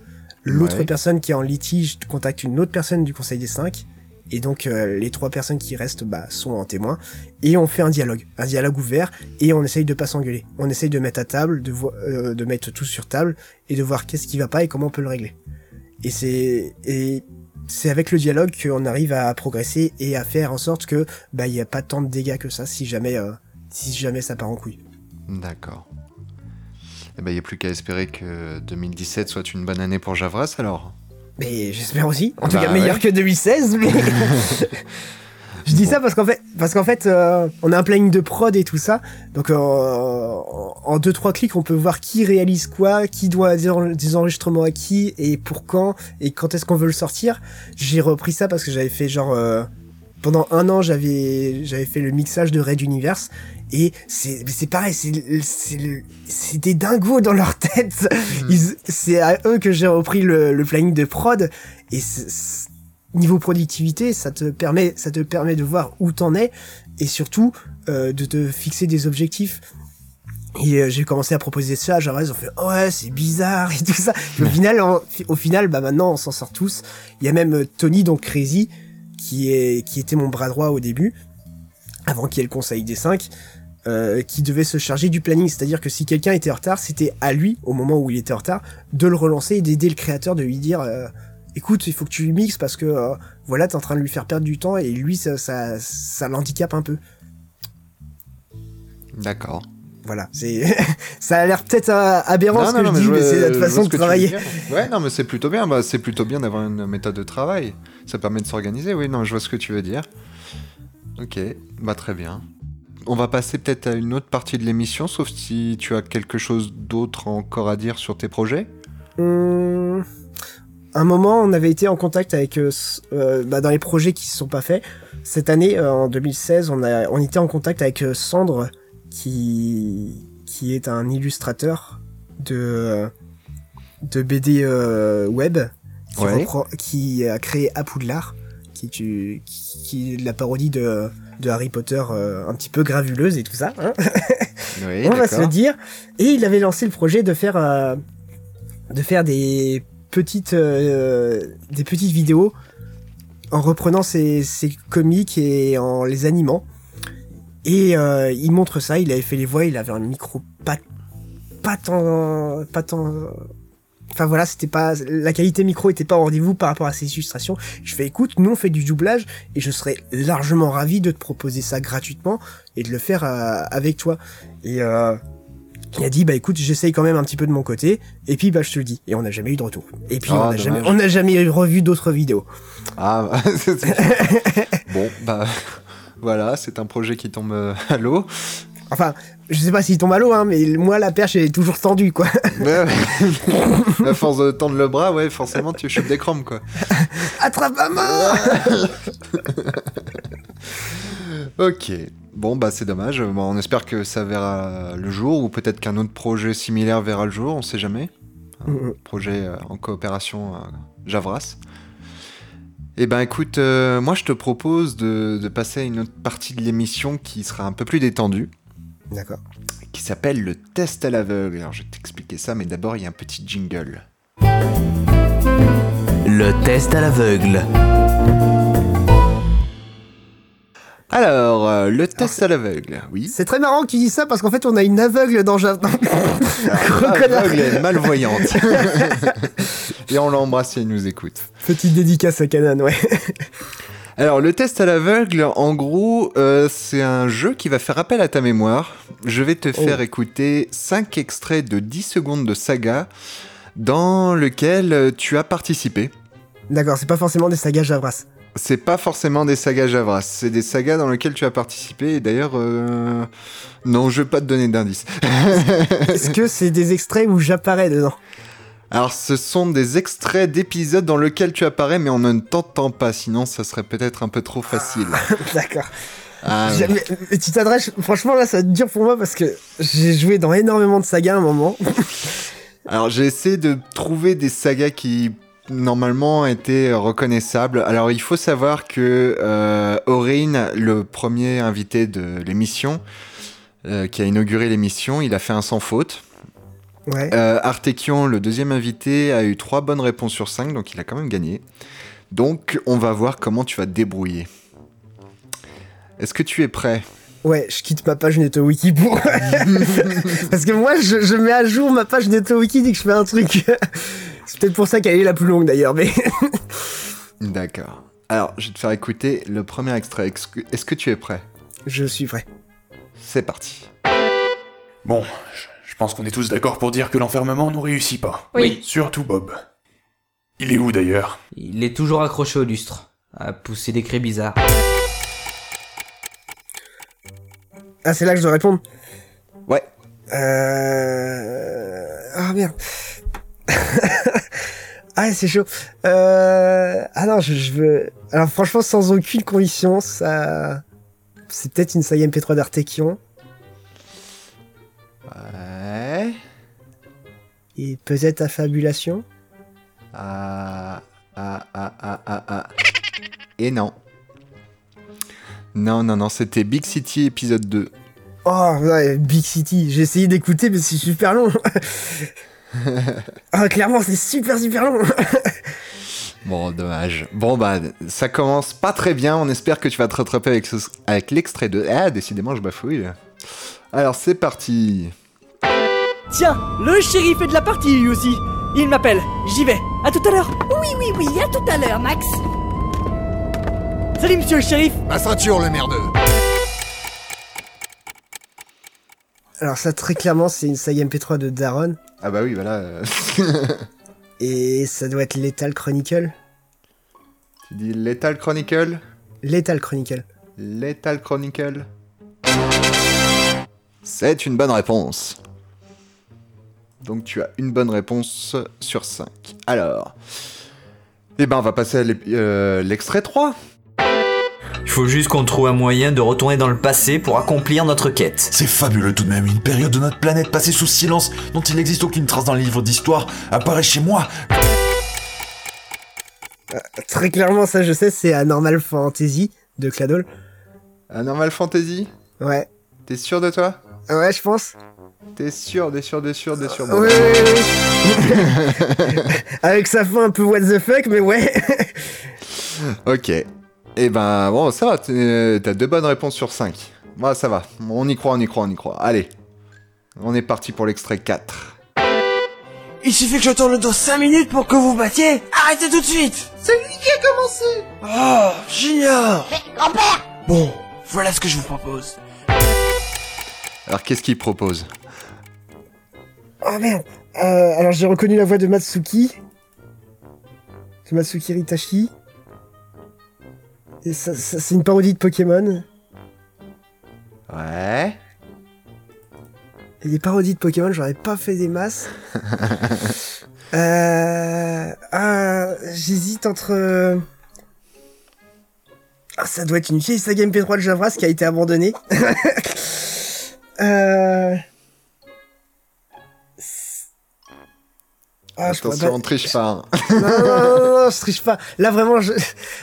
L'autre Ouais. personne qui est en litige contacte une autre personne du Conseil des cinq. Et donc euh, les trois personnes qui restent bah, sont en témoin. Et on fait un dialogue, un dialogue ouvert, et on essaye de pas s'engueuler. On essaye de mettre à table, de, euh, de mettre tout sur table, et de voir qu'est-ce qui va pas et comment on peut le régler. Et c'est et c'est avec le dialogue qu'on arrive à progresser et à faire en sorte que bah il y a pas tant de dégâts que ça si jamais euh, si jamais ça part en couille. D'accord. Eh ben, il n'y a plus qu'à espérer que 2017 soit une bonne année pour Javras, alors. Mais j'espère aussi. En tout Bah cas meilleur ouais. que 2016. Mais je dis ça parce qu'en fait parce qu'en fait euh, on a un planning de prod et tout ça. Donc euh, en deux trois clics on peut voir qui réalise quoi, qui doit des, en- des enregistrements à qui et pour quand et quand est-ce qu'on veut le sortir. J'ai repris ça parce que j'avais fait genre euh, pendant un an j'avais j'avais fait le mixage de Red Universe et c'est pareil c'est des dingos dans leur tête. C'est à eux que j'ai repris le, le planning de prod. Et niveau productivité ça te permet ça te permet de voir où t'en es. Et surtout euh, de te fixer des objectifs. Et euh, j'ai commencé à proposer ça. Javras, ils ont fait ouais c'est bizarre et tout ça. Et au final, au final, bah maintenant on s'en sort tous. Il y a même euh, Tony donc Crazy qui est qui était mon bras droit au début, avant qu'il y ait le conseil des cinq, euh, qui devait se charger du planning. C'est-à-dire que si quelqu'un était en retard, c'était à lui au moment où il était en retard de le relancer et d'aider le créateur, de lui dire euh, écoute il faut que tu lui mixes parce que euh, voilà t'es en train de lui faire perdre du temps et lui ça ça, ça l'handicape un peu. D'accord. Voilà, c'est ça a l'air peut-être euh, aberrant ce que je dis, je mais c'est notre façon de travailler. Ouais, non, mais c'est plutôt bien. Bah, c'est plutôt bien d'avoir une méthode de travail. Ça permet de s'organiser. Oui, non, je vois ce que tu veux dire. Ok, bah très bien. On va passer peut-être à une autre partie de l'émission, sauf si tu as quelque chose d'autre encore à dire sur tes projets. Hum, un moment, on avait été en contact avec euh, euh, bah, dans les projets qui se sont pas faits. Cette année, euh, en 2016, on a on était en contact avec euh, Sandre, qui qui est un illustrateur de de BD web, qui, Ouais. reprend- qui a créé Apoudlard, qui est, qui, qui est la parodie de de Harry Potter euh, un petit peu gravuleuse et tout ça. Hein Oui, on va se le dire. Et il avait lancé le projet de faire euh, de faire des petites euh, des petites vidéos en reprenant ses, ses comics et en les animant. Et il montre ça, il avait fait les voix, il avait un micro pas, pas tant, pas tant, enfin voilà, c'était pas, la qualité micro était pas au rendez-vous par rapport à ses illustrations. Je fais écoute, nous on fait du doublage et je serais largement ravi de te proposer ça gratuitement et de le faire euh, avec toi. Et euh, il a dit bah écoute, j'essaye quand même un petit peu de mon côté et puis bah je te le dis. Et on n'a jamais eu de retour. Et puis Ah, on n'a jamais, on n'a jamais revu d'autres vidéos. Ah, bah, c'est- bon, bah voilà, c'est un projet qui tombe euh, à l'eau. Enfin, je sais pas s'il tombe à l'eau, hein, mais moi la perche elle est toujours tendue quoi. Ouais, ouais. à force de tendre le bras, ouais, forcément, tu chopes des crampes, quoi. Attrape ma main Ok. Bon, bah c'est dommage. Bon, on espère que ça verra le jour, ou peut-être qu'un autre projet similaire verra le jour, on sait jamais. Un Mhm. projet euh, en coopération euh, Javras. Eh ben écoute, euh, moi je te propose de, de passer à une autre partie de l'émission qui sera un peu plus détendue, D'accord. qui s'appelle le test à l'aveugle. Alors je vais t'expliquer ça, mais d'abord il y a un petit jingle. Le test à l'aveugle. Alors, euh, le test à l'aveugle, oui. C'est très marrant que tu dis ça parce qu'en fait on a une aveugle dans Java. Connard. Aveugle et malvoyante. et on l'embrasse si elle nous écoute. Petite dédicace à Canan, ouais. Alors, le test à l'aveugle, en gros, euh, c'est un jeu qui va faire appel à ta mémoire. Je vais te faire écouter 5 extraits de 10 secondes de saga dans lequel euh, tu as participé. D'accord, c'est pas forcément des sagas Javras. C'est pas forcément des sagas Javras, c'est des sagas dans lesquelles tu as participé. Et d'ailleurs, euh, non, je vais pas te donner d'indice. Est-ce que c'est des extraits où j'apparais dedans? Alors, ce sont des extraits d'épisodes dans lesquels tu apparais, mais on ne t'entend pas, sinon ça serait peut-être un peu trop facile. D'accord. Ah, mais Tu t'adresses, franchement là ça va être dur pour moi parce que j'ai joué dans énormément de sagas à un moment. Alors j'ai essayé de trouver des sagas qui normalement étaient reconnaissables. Alors il faut savoir que euh, Aurine, le premier invité de l'émission, euh, qui a inauguré l'émission, il a fait un sans faute. Ouais. Euh, Artekion, le deuxième invité, a eu trois bonnes réponses sur cinq, donc il a quand même gagné. Donc on va voir comment tu vas te débrouiller. Est-ce que tu es prêt? Ouais, je quitte ma page NetoWiki pour. parce que moi je, je mets à jour ma page NetoWiki dès que je fais un truc. c'est peut-être pour ça qu'elle est la plus longue d'ailleurs, mais. D'accord. Alors je vais te faire écouter le premier extrait. Est-ce que- tu es prêt? Je suis prêt. C'est parti. Bon, je pense qu'on est tous d'accord pour dire que l'enfermement ne réussit pas. Oui. Surtout Bob. Il est où d'ailleurs? Il est toujours accroché au lustre, à pousser des cris bizarres. Ah, c'est là que je dois répondre? Ouais. Euh... Ah merde. ah c'est chaud. Euh... Ah non, je, je veux. Alors franchement, sans aucune conviction, ça. C'est peut-être une saga MP3 d'Artekion. Ouais. Et peut-être Affabulation. Ah, ah, ah, ah, ah, ah. Et non. Non, non, non, c'était Big City épisode 2. Oh, ouais, Big City. J'ai essayé d'écouter, mais c'est super long. ah, clairement, c'est super, super long. Bon, dommage. Bon, bah, ça commence pas très bien. On espère que tu vas te rattraper avec, ce- avec l'extrait 2. Ah, décidément, je bafouille. Alors, c'est parti. Tiens, le shérif est de la partie lui aussi. Il m'appelle, j'y vais. À tout à l'heure. Oui, oui, oui, à tout à l'heure, Max. Salut monsieur le shérif. Ma ceinture, le merdeux. Alors ça, très clairement, c'est une saga MP3 de Daron. Ah, bah oui, voilà. euh, Et ça doit être Lethal Chronicle. tu dis Lethal Chronicle? Lethal Chronicle. Lethal Chronicle? C'est une bonne réponse. Donc tu as une bonne réponse sur 5. Alors, eh ben on va passer à euh, l'extrait 3. Il faut juste qu'on trouve un moyen de retourner dans le passé pour accomplir notre quête. C'est fabuleux tout de même, une période de notre planète passée sous silence, dont il n'existe aucune trace dans les livres d'histoire, apparaît chez moi. Très clairement, ça je sais, c'est Anormal Fantasy de Cladol. Anormal Fantasy? Ouais. T'es sûr de toi? Ouais, je pense. T'es sûr, t'es sûr, t'es sûr, t'es sûr. Oui, oui, oui. Avec sa fin un peu what the fuck, mais ouais. ok. Eh ben bon, ça va, t'as deux bonnes réponses sur 5. Bah, ça va. On y croit, on y croit, on y croit. Allez. On est parti pour l'extrait 4. Il suffit que je tourne le dos 5 minutes pour que vous battiez Arrêtez tout de suite C'est lui qui a commencé Oh, j'ignore Mais grand-père Bon, voilà ce que je vous propose. Alors, qu'est-ce qu'il propose? Oh merde Euh, Alors j'ai reconnu la voix de Matsuki. De Matsuki Ritashi. Et ça, ça- c'est une parodie de Pokémon. Ouais. Et les parodies de Pokémon, j'aurais pas fait des masses. euh, ah, J'hésite entre... Ah, ça doit être une vieille saga MP3 de Javras qui a été abandonnée. euh... Ah, Attention, pas- on triche pas. hein. non, non, non, non, je triche pas. Là, vraiment, je...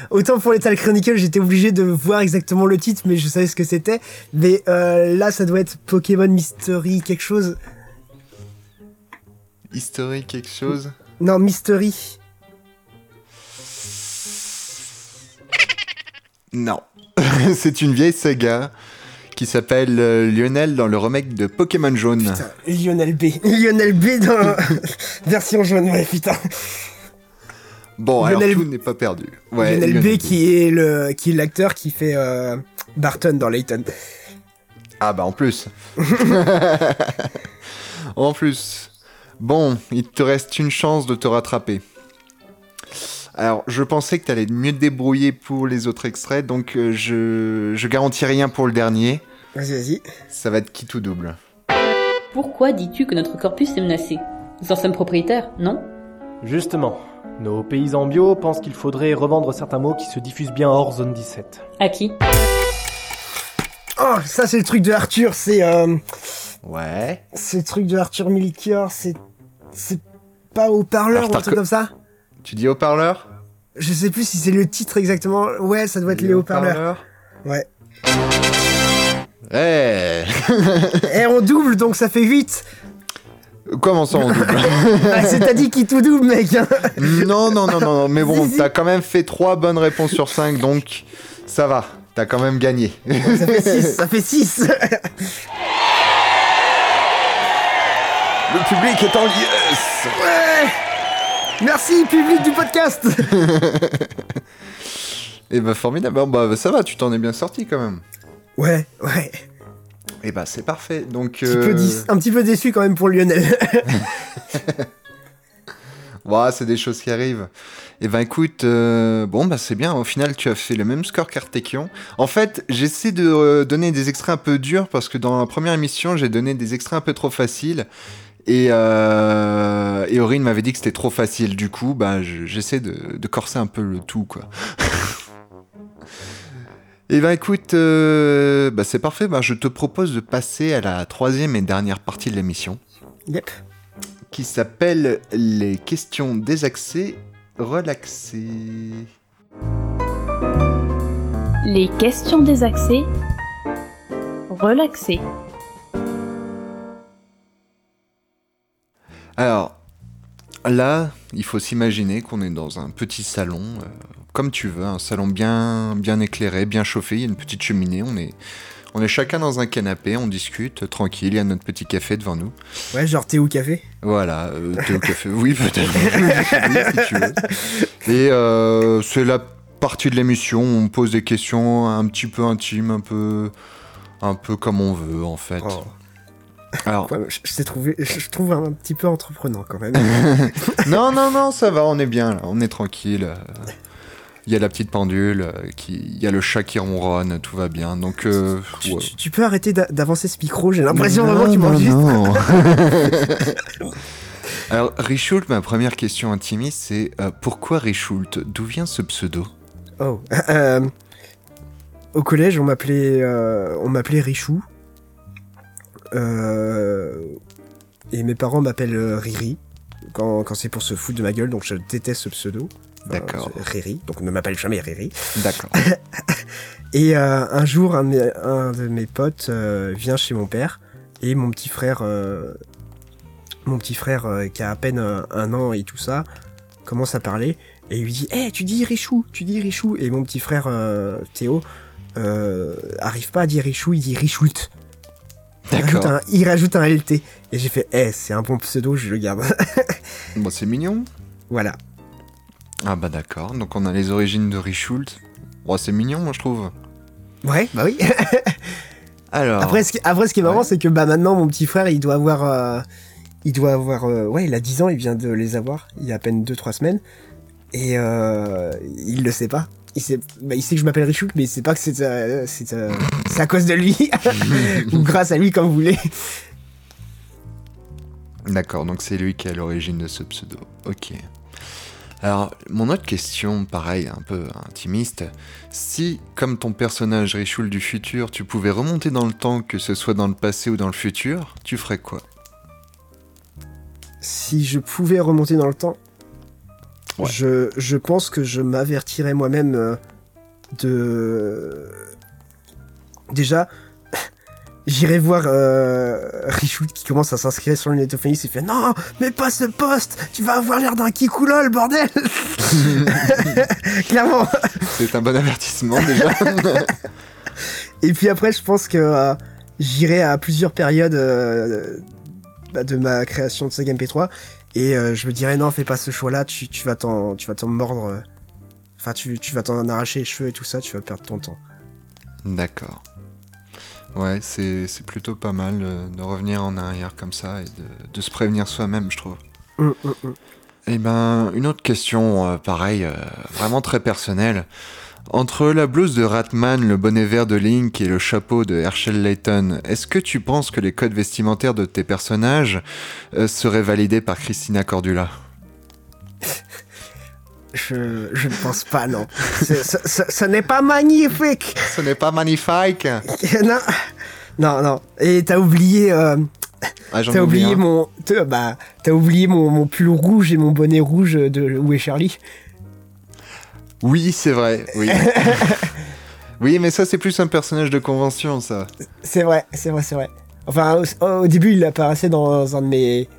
autant pour Lethal Chronicle, j'étais obligé de voir exactement le titre, mais je savais ce que c'était. Mais euh, là, ça doit être Pokémon Mystery, quelque chose. Historique, quelque chose Non, Mystery. Non. C'est une vieille saga qui s'appelle euh, Lionel dans le remake de Pokémon Jaune. Lionel B. Lionel B dans version jaune, ouais, putain. Bon, alors Lionel- tout n'est pas perdu. Ouais, Lionel, Lionel B, qui est le qui est l'acteur qui fait euh, Barton dans Layton. Ah bah en plus. en plus. Bon, il te reste une chance de te rattraper. Alors, je pensais que tu allais mieux te débrouiller pour les autres extraits, donc euh, je, je garantis rien pour le dernier. Vas-y, vas-y. Ça va être qui tout double. Pourquoi dis-tu que notre corpus est menacé? Nous en sommes propriétaires, non? Justement, nos paysans bio pensent qu'il faudrait revendre certains mots qui se diffusent bien hors zone 17. À qui? Oh, ça c'est le truc de Arthur, c'est euh, Ouais. c'est le truc de Arthur Milkior, c'est c'est pas au parleur Alors, ou un truc co- comme ça? Tu dis haut-parleur? Je sais plus si c'est le titre exactement. Ouais, ça doit être les haut-parleurs. Ouais. Eh Et on double donc ça fait 8. Comment ça on double? Ah, c'est t'as dit qui tout double mec. hein. Non, non, non, non, non, mais bon, t'as quand même fait 3 bonnes réponses sur 5, donc ça va. T'as quand même gagné. ça fait 6, ça fait 6. Le public est en liesse Ouais. Merci public du podcast. Et bah formidable, Bon, bah ça va, tu t'en es bien sorti quand même. Ouais, ouais. Et bah c'est parfait, donc... Un petit, peu euh, un petit peu déçu quand même pour Lionel. Ouais, c'est des choses qui arrivent. Et ben écoute, euh, bon bah c'est bien, au final tu as fait le même score qu'Artekion. En fait, j'essaie de euh, donner des extraits un peu durs parce que dans la première émission, j'ai donné des extraits un peu trop faciles. Et, euh, et Aurine m'avait dit que c'était trop facile. Du coup, bah je- j'essaie de, de corser un peu le tout, quoi. Et ben écoute, euh, bah, c'est parfait. Bah, je te propose de passer à la troisième et dernière partie de l'émission Yep. qui s'appelle les questions désaxées relaxées. Les questions désaxées. Relaxées. Alors, là, il faut s'imaginer qu'on est dans un petit salon, euh, comme tu veux, un salon bien, bien éclairé, bien chauffé, il y a une petite cheminée, on est, on est chacun dans un canapé, on discute, euh, tranquille, il y a notre petit café devant nous. Ouais, genre thé ou café? Voilà, euh, thé au café, oui peut-être, Oui, si tu veux. Et euh, c'est la partie de l'émission où on pose des questions un petit peu intimes, un peu, un peu comme on veut en fait. Alors, Ouais, je, je t'ai trouvé, je, je trouve un petit peu entreprenant quand même. non, non, non, ça va, on est bien là, on est tranquille. euh, Il y a la petite pendule, euh, qui... il y a le chat qui ronronne, tout va bien. Donc, euh, ouais. tu, tu peux arrêter d'a- d'avancer ce micro, j'ai l'impression vraiment que tu non, m'enregistres. non. Alors, Richoult, ma première question intimiste, c'est euh, pourquoi Richoult? D'où vient ce pseudo? Oh. Euh, au collège, on m'appelait, euh, on m'appelait Richou. Euh, et mes parents m'appellent euh, Riri quand, quand c'est pour se foutre de ma gueule, donc je déteste ce pseudo. D'accord. Riri, donc ne m'appelle jamais Riri. D'accord. Et euh, un jour, un de mes, un de mes potes euh, vient chez mon père et mon petit frère, euh, mon petit frère euh, qui a à peine un, un an et tout ça, commence à parler et il lui dit "Eh, tu dis Richou, tu dis Richou." Et mon petit frère euh, Théo euh, arrive pas à dire Richou, il dit Richult. Il rajoute, D'accord. un, il rajoute un LT. Et j'ai fait, eh, c'est un bon pseudo, je le garde. Bon, c'est mignon. voilà. Ah bah d'accord, donc on a les origines de Richult. Bon, c'est mignon, moi je trouve. Ouais, bah oui. Alors, Après, ce qui, après, ce qui est marrant, Ouais. c'est que bah, maintenant, mon petit frère, il doit avoir. euh, il doit avoir. euh, ouais, il a 10 ans, il vient de les avoir. Il y a à peine 2-3 semaines. Et euh, il le sait pas. Il sait, bah, il sait que je m'appelle Richouk, mais il sait pas que c'est euh, euh, c'est à cause de lui. Ou grâce à lui, comme vous voulez. d'accord, donc c'est lui qui est à l'origine de ce pseudo. Ok. Alors, mon autre question, pareil, un peu intimiste. Si, comme ton personnage Richul du futur, tu pouvais remonter dans le temps, que ce soit dans le passé ou dans le futur, tu ferais quoi? Si je pouvais remonter dans le temps, Ouais. je, je pense que je m'avertirais moi-même euh, de. Déjà, j'irais voir euh, Richoult qui commence à s'inscrire sur le Netophonie et fait Non, mais pas ce poste Tu vas avoir l'air d'un kikoulol, bordel Clairement C'est un bon avertissement déjà. Et puis après, je pense que euh, j'irai à plusieurs périodes euh, bah, de ma création de Saga MP3 et euh, je me dirais non, fais pas ce choix-là, tu, tu vas t'en tu vas t'en mordre. euh, Enfin, tu, tu vas t'en arracher les cheveux et tout ça, tu vas perdre ton temps. D'accord. Ouais, c'est c'est plutôt pas mal euh, de revenir en arrière comme ça et de, de se prévenir soi-même, je trouve. Hum, hum, hum. Eh ben, une autre question, euh, pareil, euh, vraiment très personnelle. Entre la blouse de Ratman, le bonnet vert de Link et le chapeau de Herschel Layton, est-ce que tu penses que les codes vestimentaires de tes personnages euh, seraient validés par Christina Cordula? Je, je ne pense pas, non. Ce n'est pas magnifique. Ce n'est pas magnifique. Non, non, non. Et t'as oublié... euh, Ah, j'en T'as oublié mon, bah, oublié mon, mon pull rouge et mon bonnet rouge de Où est Charlie? Oui, c'est vrai, oui. oui, mais ça, c'est plus un personnage de convention, ça. C'est vrai, c'est vrai, c'est vrai. Enfin, au, au début, il apparaissait dans un de mes,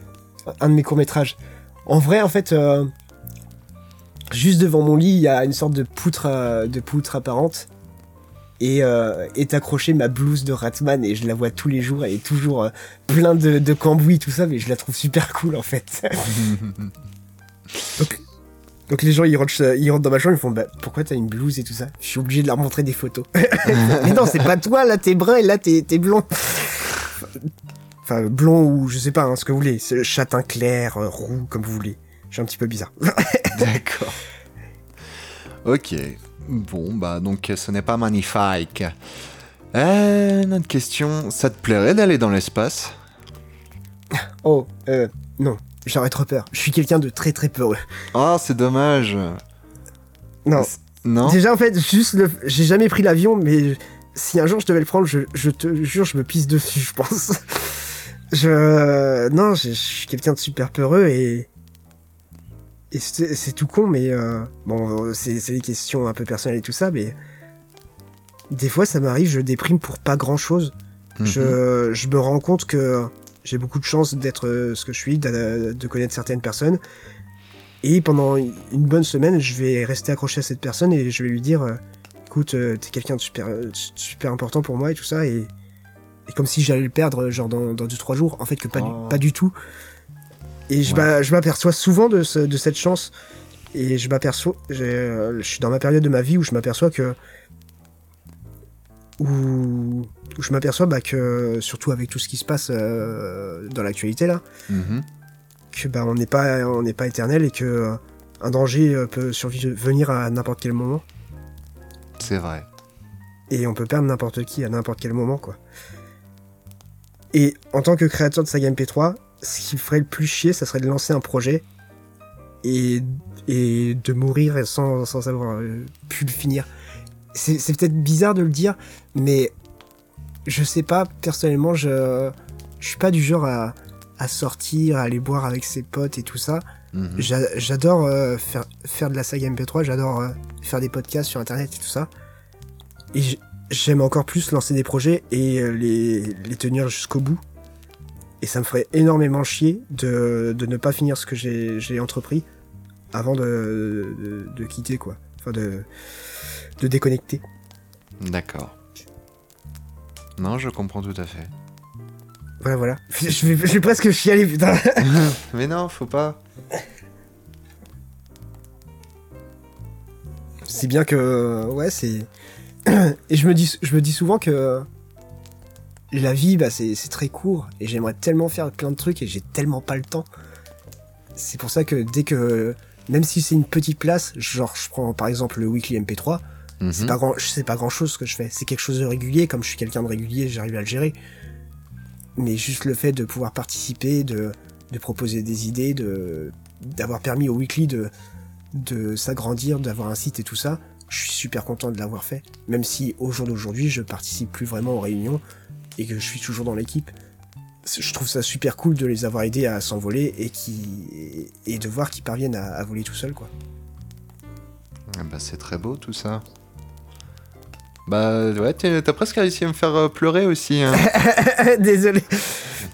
un de mes courts métrages. En vrai, en fait, euh, juste devant mon lit, il y a une sorte de poutre, euh, de poutre apparente. Et euh, est accrochée ma blouse de Ratman et je la vois tous les jours. Elle est toujours plein de, de cambouis, tout ça, mais je la trouve super cool en fait. donc, donc les gens ils rentrent, ils rentrent dans ma chambre, ils font bah, pourquoi t'as une blouse et tout ça? Je suis obligé de leur montrer des photos. mais non, c'est pas toi, là t'es brun et là t'es t'es blond. Enfin, blond ou je sais pas, hein, ce que vous voulez. C'est châtain clair, euh, roux, comme vous voulez. Je suis un petit peu bizarre. D'accord. Ok. Bon, bah, donc, ce n'est pas magnifique. Euh, notre question, ça te plairait d'aller dans l'espace? Oh, euh, non, j'aurais trop peur. Je suis quelqu'un de très très peureux. Ah, c'est dommage. Non. Non Déjà, en fait, juste le. J'ai jamais pris l'avion, mais si un jour je devais le prendre, je, je te jure, je me pisse dessus, je pense. Je. Non, je je suis quelqu'un de super peureux et. Et c'est tout con, mais. euh, Bon, c'est des questions un peu personnelles et tout ça, mais. Des fois, ça m'arrive, je déprime pour pas grand chose. je, je me rends compte que j'ai beaucoup de chance d'être euh, ce que je suis, de, connaître certaines personnes. Et pendant une bonne semaine, je vais rester accroché à cette personne et je vais lui dire euh, écoute, euh, t'es quelqu'un de super, super important pour moi et tout ça. Et, et comme si j'allais le perdre, genre dans 2-3 jours. En fait, que pas, Oh. du, pas du tout. Et je Ouais. m'a- je m'aperçois souvent de, ce- de cette chance. Et je m'aperçois. Je suis dans ma période de ma vie où je m'aperçois que. Où, où je m'aperçois bah, que, surtout avec tout ce qui se passe euh, dans l'actualité là, Mhm. que bah, on n'est pas, on n'est pas éternel et que euh, un danger euh, peut survenir à n'importe quel moment. C'est vrai. Et on peut perdre n'importe qui à n'importe quel moment, quoi. Et en tant que créateur de saga MP3, ce qui me ferait le plus chier, ça serait de lancer un projet et, et de mourir sans, sans avoir euh, pu le finir. C'est c'est peut-être bizarre de le dire, mais je sais pas, personnellement, je, je suis pas du genre à, à sortir, à aller boire avec ses potes et tout ça. Mhm. J'a- J'adore euh, faire, faire de la saga MP3, j'adore euh, faire des podcasts sur internet et tout ça. Et j'aime encore plus lancer des projets et euh, les, les tenir jusqu'au bout. Et ça me ferait énormément chier de, de ne pas finir ce que j'ai j'ai entrepris avant de, de, de quitter, quoi. Enfin, de, de déconnecter. D'accord. Non, je comprends tout à fait. Voilà, voilà. Je vais, je vais presque chialer, putain. Mais non, faut pas. c'est bien que ouais c'est et je me dis je me dis souvent que la vie bah c'est c'est très court et j'aimerais tellement faire plein de trucs et j'ai tellement pas le temps c'est pour ça que dès que même si c'est une petite place genre je prends par exemple le weekly MP3 c'est pas grand c'est pas grand chose ce que je fais c'est quelque chose de régulier comme je suis quelqu'un de régulier j'arrive à le gérer mais juste le fait de pouvoir participer de de proposer des idées de d'avoir permis au weekly de de s'agrandir, d'avoir un site et tout ça, je suis super content de l'avoir fait. Même si au jour d'aujourd'hui, je participe plus vraiment aux réunions et que je suis toujours dans l'équipe. Je trouve ça super cool de les avoir aidés à s'envoler et qui et de voir qu'ils parviennent à, à voler tout seuls quoi. Ah bah, c'est très beau tout ça. Bah ouais, t'as presque réussi à me faire euh, pleurer aussi. hein. Désolé.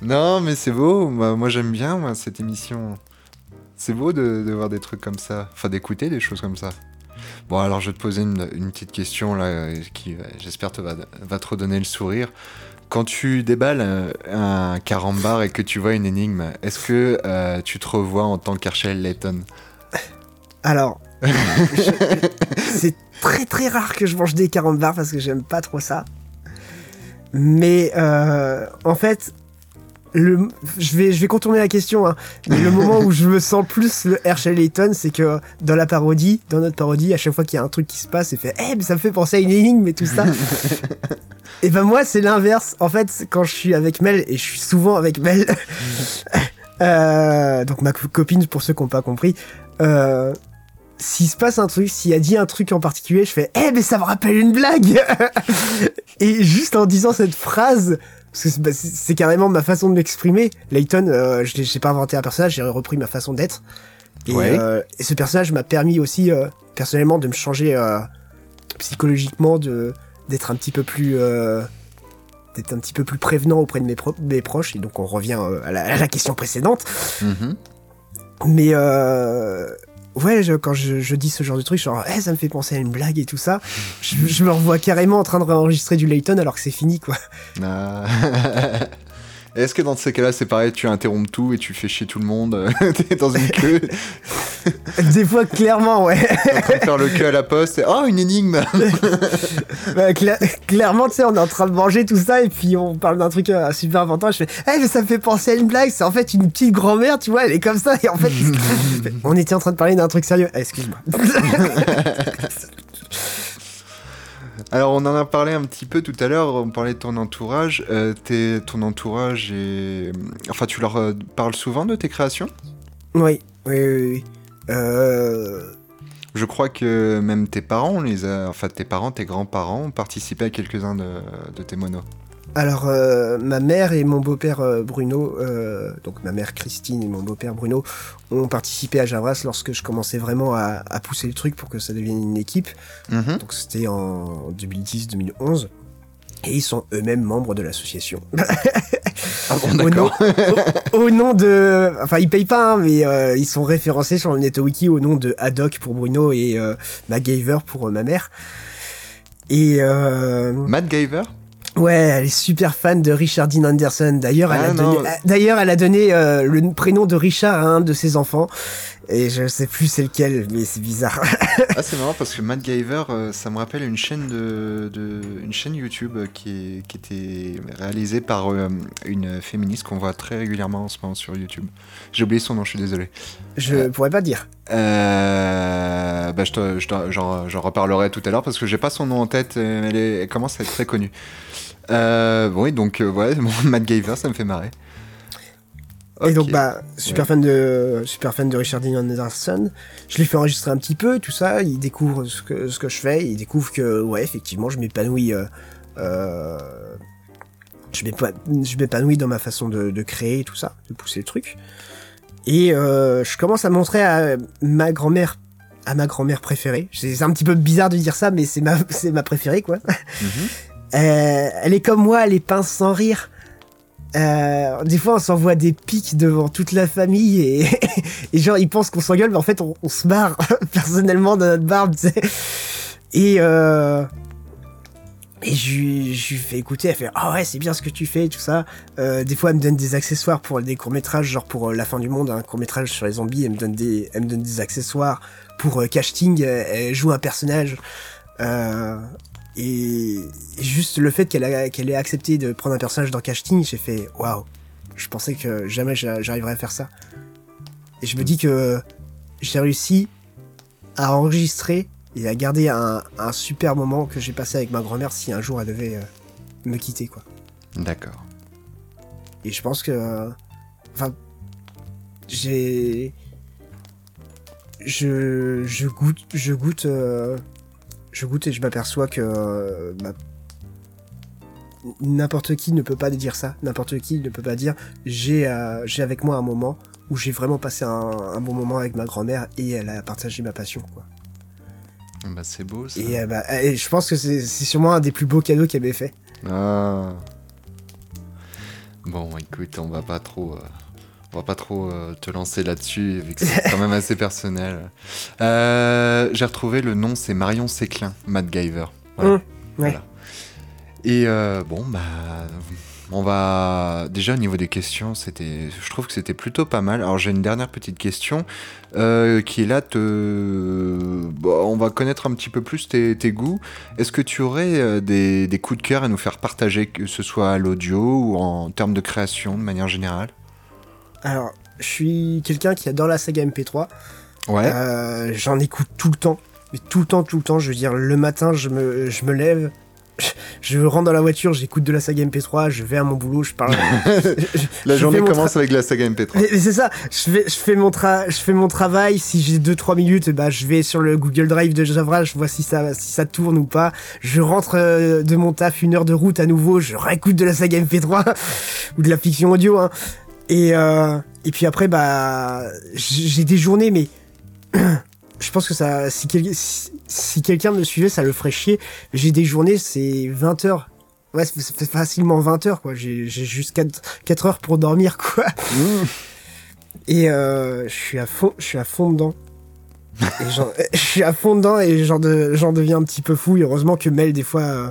non, mais c'est beau. Moi, moi, j'aime bien moi, cette émission. C'est beau de, de voir des trucs comme ça. Enfin, d'écouter des choses comme ça. Bon, alors je vais te poser une, une petite question là, euh, qui, euh, j'espère, te va, va te redonner le sourire. Quand tu déballes un carambar et que tu vois une énigme, est-ce que euh, tu te revois en tant qu'Archel Layton? Alors, je- c'est très très rare que je mange des carambars parce que j'aime pas trop ça. Mais euh, en fait, le, je, vais, je vais contourner la question. hein. Mais le moment où je me sens plus le Herschel Layton, c'est que dans la parodie, dans notre parodie, à chaque fois qu'il y a un truc qui se passe, c'est fait Eh, mais ça me fait penser à une énigme et tout ça. et ben moi, c'est l'inverse. En fait, quand je suis avec Mel, et je suis souvent avec Mel, euh, donc ma co- copine, pour ceux qui n'ont pas compris, euh, s'il se passe un truc, s'il a dit un truc en particulier, je fais Eh, mais ça me rappelle une blague Et juste en disant cette phrase, parce que c'est bah, carrément ma façon de m'exprimer, Layton, euh, je j'ai pas inventé un personnage, j'ai repris ma façon d'être. Et, Ouais. euh, et ce personnage m'a permis aussi, euh, personnellement, de me changer euh, psychologiquement, de d'être un petit peu plus. d'être un petit peu plus prévenant auprès de mes, pro- mes proches, et donc on revient à, la, à la question précédente. Mhm. Mais euh, ouais, je- quand je, je dis ce genre de truc, genre, Eh, ça me fait penser à une blague et tout ça, je, je me revois carrément en train de réenregistrer du Layton alors que c'est fini, quoi. Ah. Est-ce que dans ces cas-là, c'est pareil, tu interromps tout et tu fais chier tout le monde T'es dans une queue, Des fois, clairement, ouais. t'es en train de faire le queue à la poste et oh, une énigme Bah, cla- clairement, tu sais, on est en train de manger tout ça et puis on parle d'un truc euh, super important. Je fais, Eh, mais ça me fait penser à une blague. C'est en fait une petite grand-mère, tu vois, elle est comme ça. Et en fait, on était en train de parler d'un truc sérieux. Ah, excuse-moi. Alors, on en a parlé un petit peu tout à l'heure, on parlait de ton entourage. Euh, ton entourage est. Enfin, tu leur euh, parles souvent de tes créations? Oui, oui, oui. oui. Euh, Je crois que même tes parents, les a... enfin tes parents, tes grands-parents ont participé à quelques-uns de, de tes monos. Alors, euh, ma mère et mon beau-père euh, Bruno, euh, donc ma mère Christine et mon beau-père Bruno, ont participé à Javras lorsque je commençais vraiment à, à pousser le truc pour que ça devienne une équipe. Mhm. Donc, c'était en 2010-2011. Et ils sont eux-mêmes membres de l'association. Ah bon, au, nom, d'accord. au- au nom de... Enfin, ils payent pas, hein, mais euh, ils sont référencés sur le NetWiki au nom de Haddock pour Bruno et euh, MacGyver pour euh, ma mère. Et... Euh... Matt Giver Ouais, elle est super fan de Richard Dean Anderson. D'ailleurs, elle, Ah, a non. donné- euh, d'ailleurs, elle a donné euh, le prénom de Richard à un de ses enfants. Et je sais plus c'est lequel, mais c'est bizarre. Ah, c'est marrant parce que Matt Giver, euh, ça me rappelle une chaîne de, de- une chaîne YouTube euh, qui, est- qui était réalisée par euh, une féministe qu'on voit très régulièrement en ce moment sur YouTube. J'ai oublié son nom, je suis désolé. je pourrais pas dire. Euh, bah, je te- je te- j'en j'en reparlerai tout à l'heure parce que j'ai pas son nom en tête, euh, mais elle, est- elle commence à être très connue. Euh, oui, donc euh, ouais, bon, Matt Giver, ça me fait marrer. Et donc, bah, super Ouais. fan de, super fan de Richard Dean Anderson. Je l'ai fait enregistrer un petit peu, tout ça. Il découvre ce que, ce que je fais. Il découvre que, ouais, effectivement, je m'épanouis, euh, euh, je m'épa- je m'épanouis dans ma façon de, de créer, tout ça, de pousser le truc. Et euh, je commence à montrer à ma grand-mère, à ma grand-mère préférée. C'est c'est un petit peu bizarre de dire ça, mais c'est ma, c'est ma préférée, quoi. Euh, elle est comme moi, elle est pince sans rire. Euh, des fois, on s'envoie des pics devant toute la famille et, et genre, ils pensent qu'on s'engueule, mais en fait, on, on se marre personnellement dans notre barbe, tu sais. Et, euh, Et je, lui- fais écouter, elle fait Ah ouais, c'est bien ce que tu fais, tout ça. Euh, des fois, elle me donne des accessoires pour des courts-métrages, genre pour euh, La fin du monde, un court-métrage sur les zombies, elle me donne des, elle me donne des accessoires. Pour euh, casting, elle joue un personnage. Euh, et, juste le fait qu'elle a- qu'elle ait accepté de prendre un personnage dans casting, j'ai fait Waouh, je pensais que jamais j'a- j'arriverais à faire ça. Et je me dis que j'ai réussi à enregistrer et à garder un, un super moment que j'ai passé avec ma grand-mère si un jour elle devait euh, me quitter quoi. D'accord. Et je pense que enfin j'ai je je goûte je goûte euh, je goûte et je m'aperçois que euh, bah, n'importe qui ne peut pas dire ça, n'importe qui ne peut pas dire j'ai euh, j'ai avec moi un moment où j'ai vraiment passé un, un bon moment avec ma grand-mère et elle a partagé ma passion quoi. Bah, c'est beau ça. Et, euh, bah, et je pense que c'est c'est sûrement un des plus beaux cadeaux qu'elle m'ait fait. Ah. Bon, écoute, on va pas trop, euh, on va pas trop euh, te lancer là-dessus, vu que c'est quand même assez personnel. Euh, J'ai retrouvé le nom, c'est Marion Séclin, Matt Giver. Voilà. Mmh, ouais. Voilà. Et euh, bon, bah, on va déjà au niveau des questions, c'était, je trouve que c'était plutôt pas mal. Alors j'ai une dernière petite question euh, qui est là. Te... bon, on va connaître un petit peu plus tes, tes goûts. Est-ce que tu aurais des, des coups de cœur à nous faire partager, que ce soit à l'audio ou en termes de création de manière générale? Alors, je suis quelqu'un qui adore la saga MP3. Ouais. Euh, J'en écoute tout le temps. Mais tout le temps, tout le temps. Je veux dire, le matin, je me, je me lève. Je, je rentre dans la voiture, j'écoute de la saga MP3, je vais à mon boulot, je parle. La journée commence avec la saga MP3. Mais- mais C'est ça, je fais, je, fais mon tra- je fais mon travail, si j'ai 2-3 minutes, bah, je vais sur le Google Drive de Javra, je vois si ça, si ça tourne ou pas. Je rentre euh, de mon taf, une heure de route à nouveau, je réécoute de la saga MP3 ou de la fiction audio. Hein. Et, euh, et puis après, bah, j'ai des journées, mais je pense que ça, si, quel- si, si quelqu'un me suivait, ça le ferait chier. J'ai des journées, c'est 20 heures. Ouais, fait facilement 20 heures, quoi. J'ai juste 4, heures pour dormir, quoi. Et euh, je suis à fond, je suis à fond dedans. Et j'en- je suis à fond dedans et j'en de- deviens un petit peu fou. Et heureusement que Mel, des fois, euh,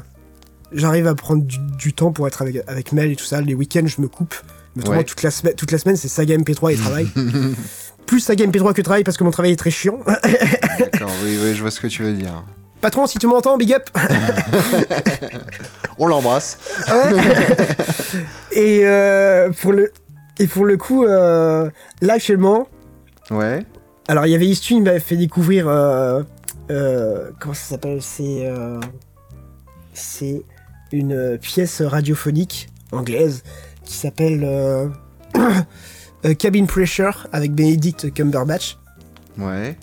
j'arrive à prendre du, du temps pour être avec, avec Mel et tout ça. Les week-ends, je me coupe. Ouais. toute, la semaine, toute la semaine, c'est saga MP3 et travail. Plus saga MP3 que travail parce que mon travail est très chiant. D'accord, oui, oui, je vois ce que tu veux dire. Patron, si tu m'entends, big up On l'embrasse. Et euh, pour le et pour le coup, euh, là actuellement, Ouais. alors il y avait Istu, il m'avait fait découvrir euh, comment ça s'appelle, c'est c'est une pièce radiophonique anglaise qui s'appelle euh, euh, Cabin Pressure avec Benedict Cumberbatch Ouais.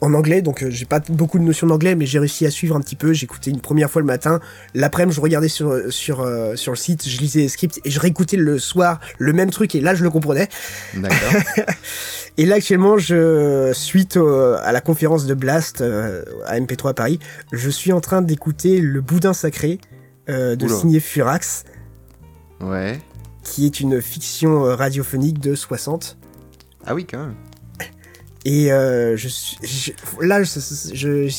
en anglais, donc euh, j'ai pas beaucoup de notions d'anglais, mais j'ai réussi à suivre un petit peu. J'écoutais une première fois le matin, l'après-midi je regardais sur sur euh, sur le site, je lisais les scripts et je réécoutais le soir le même truc et là je le comprenais. D'accord. Et là actuellement, je suite au- à la conférence de Blast euh, à MP3 à Paris, je suis en train d'écouter Le Boudin sacré euh, de Oula. signé Furax, Ouais. qui est une fiction euh, radiophonique de 60. Ah oui, quand même. Et euh, je là, je-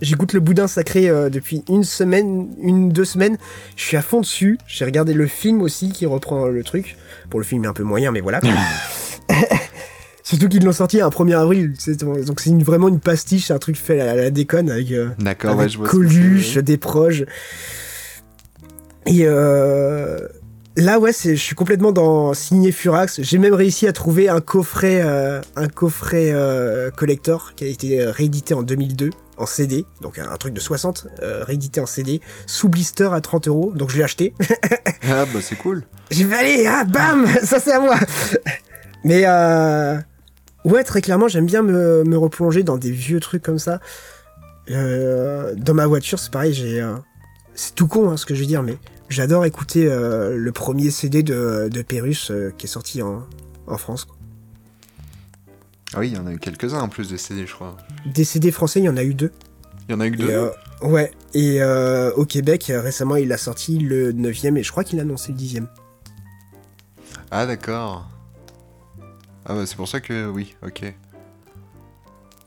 j'écoute le boudin sacré euh, depuis une semaine, une deux semaines. Je suis à fond dessus. J'ai regardé le film aussi qui reprend le truc. Pour le film est un peu moyen, mais voilà. Surtout qu'ils l'ont sorti un 1er avril. Donc c'est une- vraiment une pastiche, c'est un truc fait à la, déconne avec, euh, avec ouais, je Coluche, des proches. Et euh, là, ouais, c'est, je suis complètement dans signé Furax. J'ai même réussi à trouver un coffret, euh, un coffret euh, collector qui a été euh, réédité en 2002 en CD, donc un, un truc de 60, euh, réédité en CD, sous blister à 30 euros. Donc je l'ai acheté. Ah bah c'est cool. J'ai fait allez, ah bam, ça c'est à moi. Mais euh, ouais, très clairement, j'aime bien me, me replonger dans des vieux trucs comme ça. Euh, dans ma voiture, c'est pareil, j'ai. euh, c'est tout con hein, ce que je veux dire, mais j'adore écouter euh, le premier CD de, de Pérus euh, qui est sorti en, en France. quoi. Ah oui, il y en a eu quelques-uns en plus de CD, je crois. Des CD français, il y en a eu deux. Il y en a eu que deux euh, ouais, et au Québec, récemment, il a sorti le 9ème et je crois qu'il a annoncé le 10ème. Ah d'accord. Ah bah c'est pour ça que oui, ok.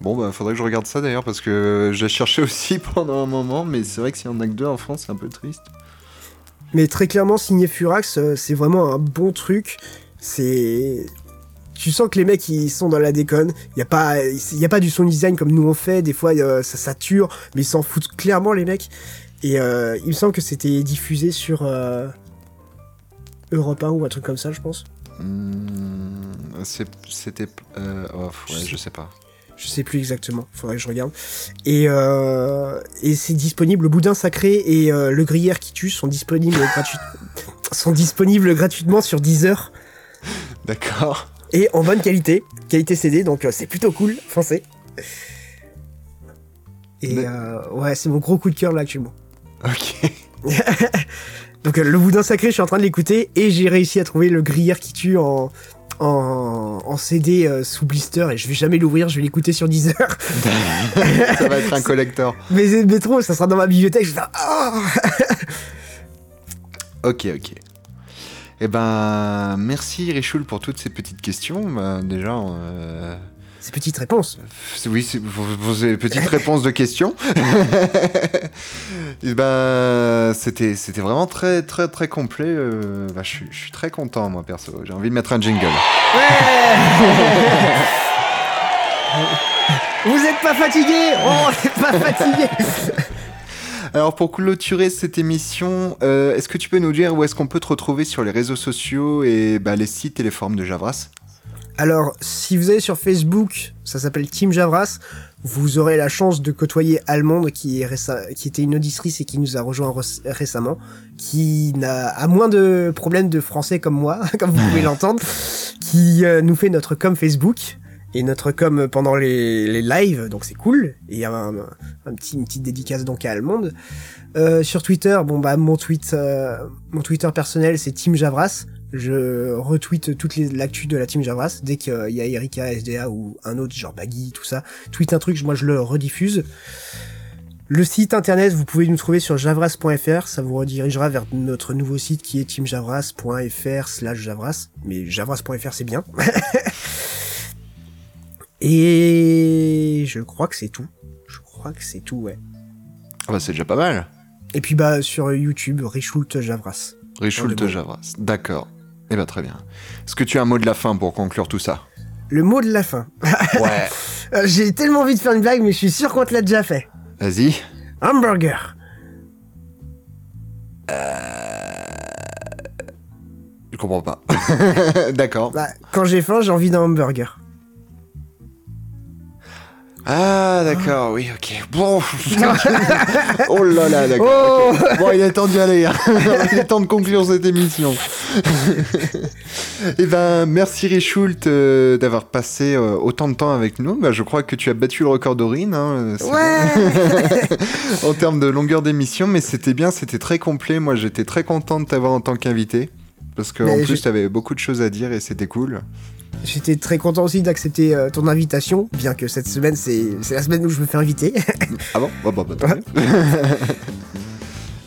Bon, bah, faudrait que je regarde ça d'ailleurs parce que j'ai cherché aussi pendant un moment, mais c'est vrai que s'il y en a que deux en France, c'est un peu triste. Mais très clairement, signer Furax, euh, c'est vraiment un bon truc. C'est. Tu sens que les mecs ils sont dans la déconne. Il y a pas, il y a pas du son design comme nous on fait. Des fois euh, ça sature, mais ils s'en foutent clairement les mecs. Et euh, il me semble que c'était diffusé sur euh, Europe 1 ou un truc comme ça, je pense. Hmm, C'était. ouais, je sais pas. Je sais plus exactement, faudrait que je regarde. Et, euh, et c'est disponible, le boudin sacré et euh, le gruyère qui tue sont disponibles, gratuit- sont disponibles gratuitement sur Deezer D'accord. et en bonne qualité, qualité CD, donc euh, c'est plutôt cool, foncez. Et euh, ouais, c'est mon gros coup de cœur là actuellement. Ok. donc le boudin sacré, je suis en train de l'écouter et j'ai réussi à trouver le gruyère qui tue en, en, en CD euh, sous blister et je vais jamais l'ouvrir, je vais l'écouter sur Deezer. ça va être un collector. mais, mais trop, ça sera dans ma bibliothèque, je vais faire, Ah Ok, ok. Eh ben, merci Richoul pour toutes ces petites questions. Bah, déjà, euh, Ces petites réponses. oui, c'est ces petites réponses de questions. Eh ben, c'était, c'était vraiment très, très, très complet. euh, bah, je, suis, je suis très content, moi, perso. J'ai envie de mettre un jingle. Vous êtes pas fatigué? Oh, on est pas fatigué Alors, pour clôturer cette émission, euh, est-ce que tu peux nous dire où est-ce qu'on peut te retrouver sur les réseaux sociaux et bah, les sites et les forums de Javras? Alors, si vous allez sur Facebook, ça s'appelle Team Javras, vous aurez la chance de côtoyer Allemande, qui, est qui était une auditrice et qui nous a rejoint récemment, qui n'a a moins de problèmes de français comme moi, comme vous pouvez l'entendre, qui euh, nous fait notre com Facebook et notre com pendant les, les lives, donc c'est cool. Et a un, un petit, une petite dédicace donc à Allemande. Euh, sur Twitter, bon bah mon tweet, euh, mon Twitter personnel c'est Team Javras. Je retweet toutes les l'actu de la Team Javras dès qu'il y a Erika, SDA ou un autre genre Baggy, tout ça. Tweet un truc, moi je le rediffuse. Le site internet, vous pouvez nous trouver sur javras.fr, ça vous redirigera vers notre nouveau site qui est teamjavras.fr slash javras, mais javras.fr c'est bien. Et je crois que c'est tout. Je crois que c'est tout, ouais. Ah bah, c'est déjà pas mal. Et puis bah sur YouTube, Richult Javras. Richoult Dans le Javras. D'accord. Eh ben, très bien. Est-ce que tu as un mot de la fin pour conclure tout ça Le mot de la fin. Ouais. Euh, J'ai tellement envie de faire une blague, mais je suis sûr qu'on te l'a déjà fait. Vas-y. Hamburger. Je comprends pas. D'accord. Bah, quand j'ai faim, j'ai envie d'un hamburger. Ah, d'accord, oui, ok. Bon. oh là là, d'accord. Oh. Bon, il est temps d'y aller. hein. il est temps de conclure cette émission. Eh ben, merci Richoult euh, d'avoir passé euh, autant de temps avec nous. Bah, je crois que tu as battu le record d'Aurine. Hein, c'est bon. en termes de longueur d'émission, mais c'était bien, c'était très complet. Moi, j'étais très content de t'avoir en tant qu'invité. Parce qu'en plus, je- tu avais beaucoup de choses à dire et c'était cool. J'étais très content aussi d'accepter euh, ton invitation, bien que cette semaine, c'est la semaine où je me fais inviter. Ah bon? Bah, bah, bah.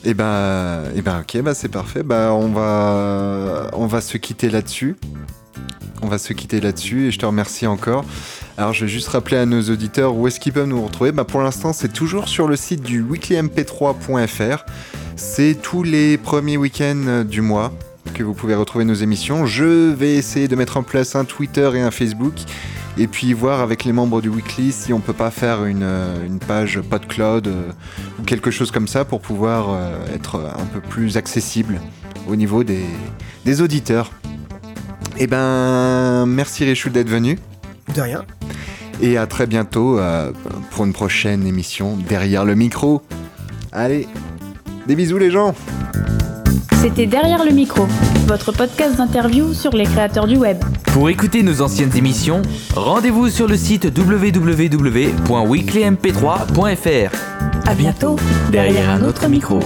Et ben, et ben, ok, bah c'est parfait. Bah, on va, on va se quitter là-dessus. On va se quitter là-dessus et je te remercie encore. Alors, je vais juste rappeler à nos auditeurs où est-ce qu'ils peuvent nous retrouver. Bah, pour l'instant, c'est toujours sur le site du weeklymp3.fr. C'est tous les premiers week-ends du mois que vous pouvez retrouver nos émissions. Je vais essayer de mettre en place un Twitter et un Facebook et puis voir avec les membres du Weekly si on peut pas faire une, euh, une page PodCloud euh, ou quelque chose comme ça pour pouvoir euh, être un peu plus accessible au niveau des, des auditeurs. Eh ben, merci Réchou d'être venu. De rien. Et à très bientôt euh, pour une prochaine émission derrière le micro. Allez, des bisous les gens C'était Derrière le micro, votre podcast d'interview sur les créateurs du web. Pour écouter nos anciennes émissions, rendez-vous sur le site www.weeklymp3.fr. À bientôt, derrière un autre micro.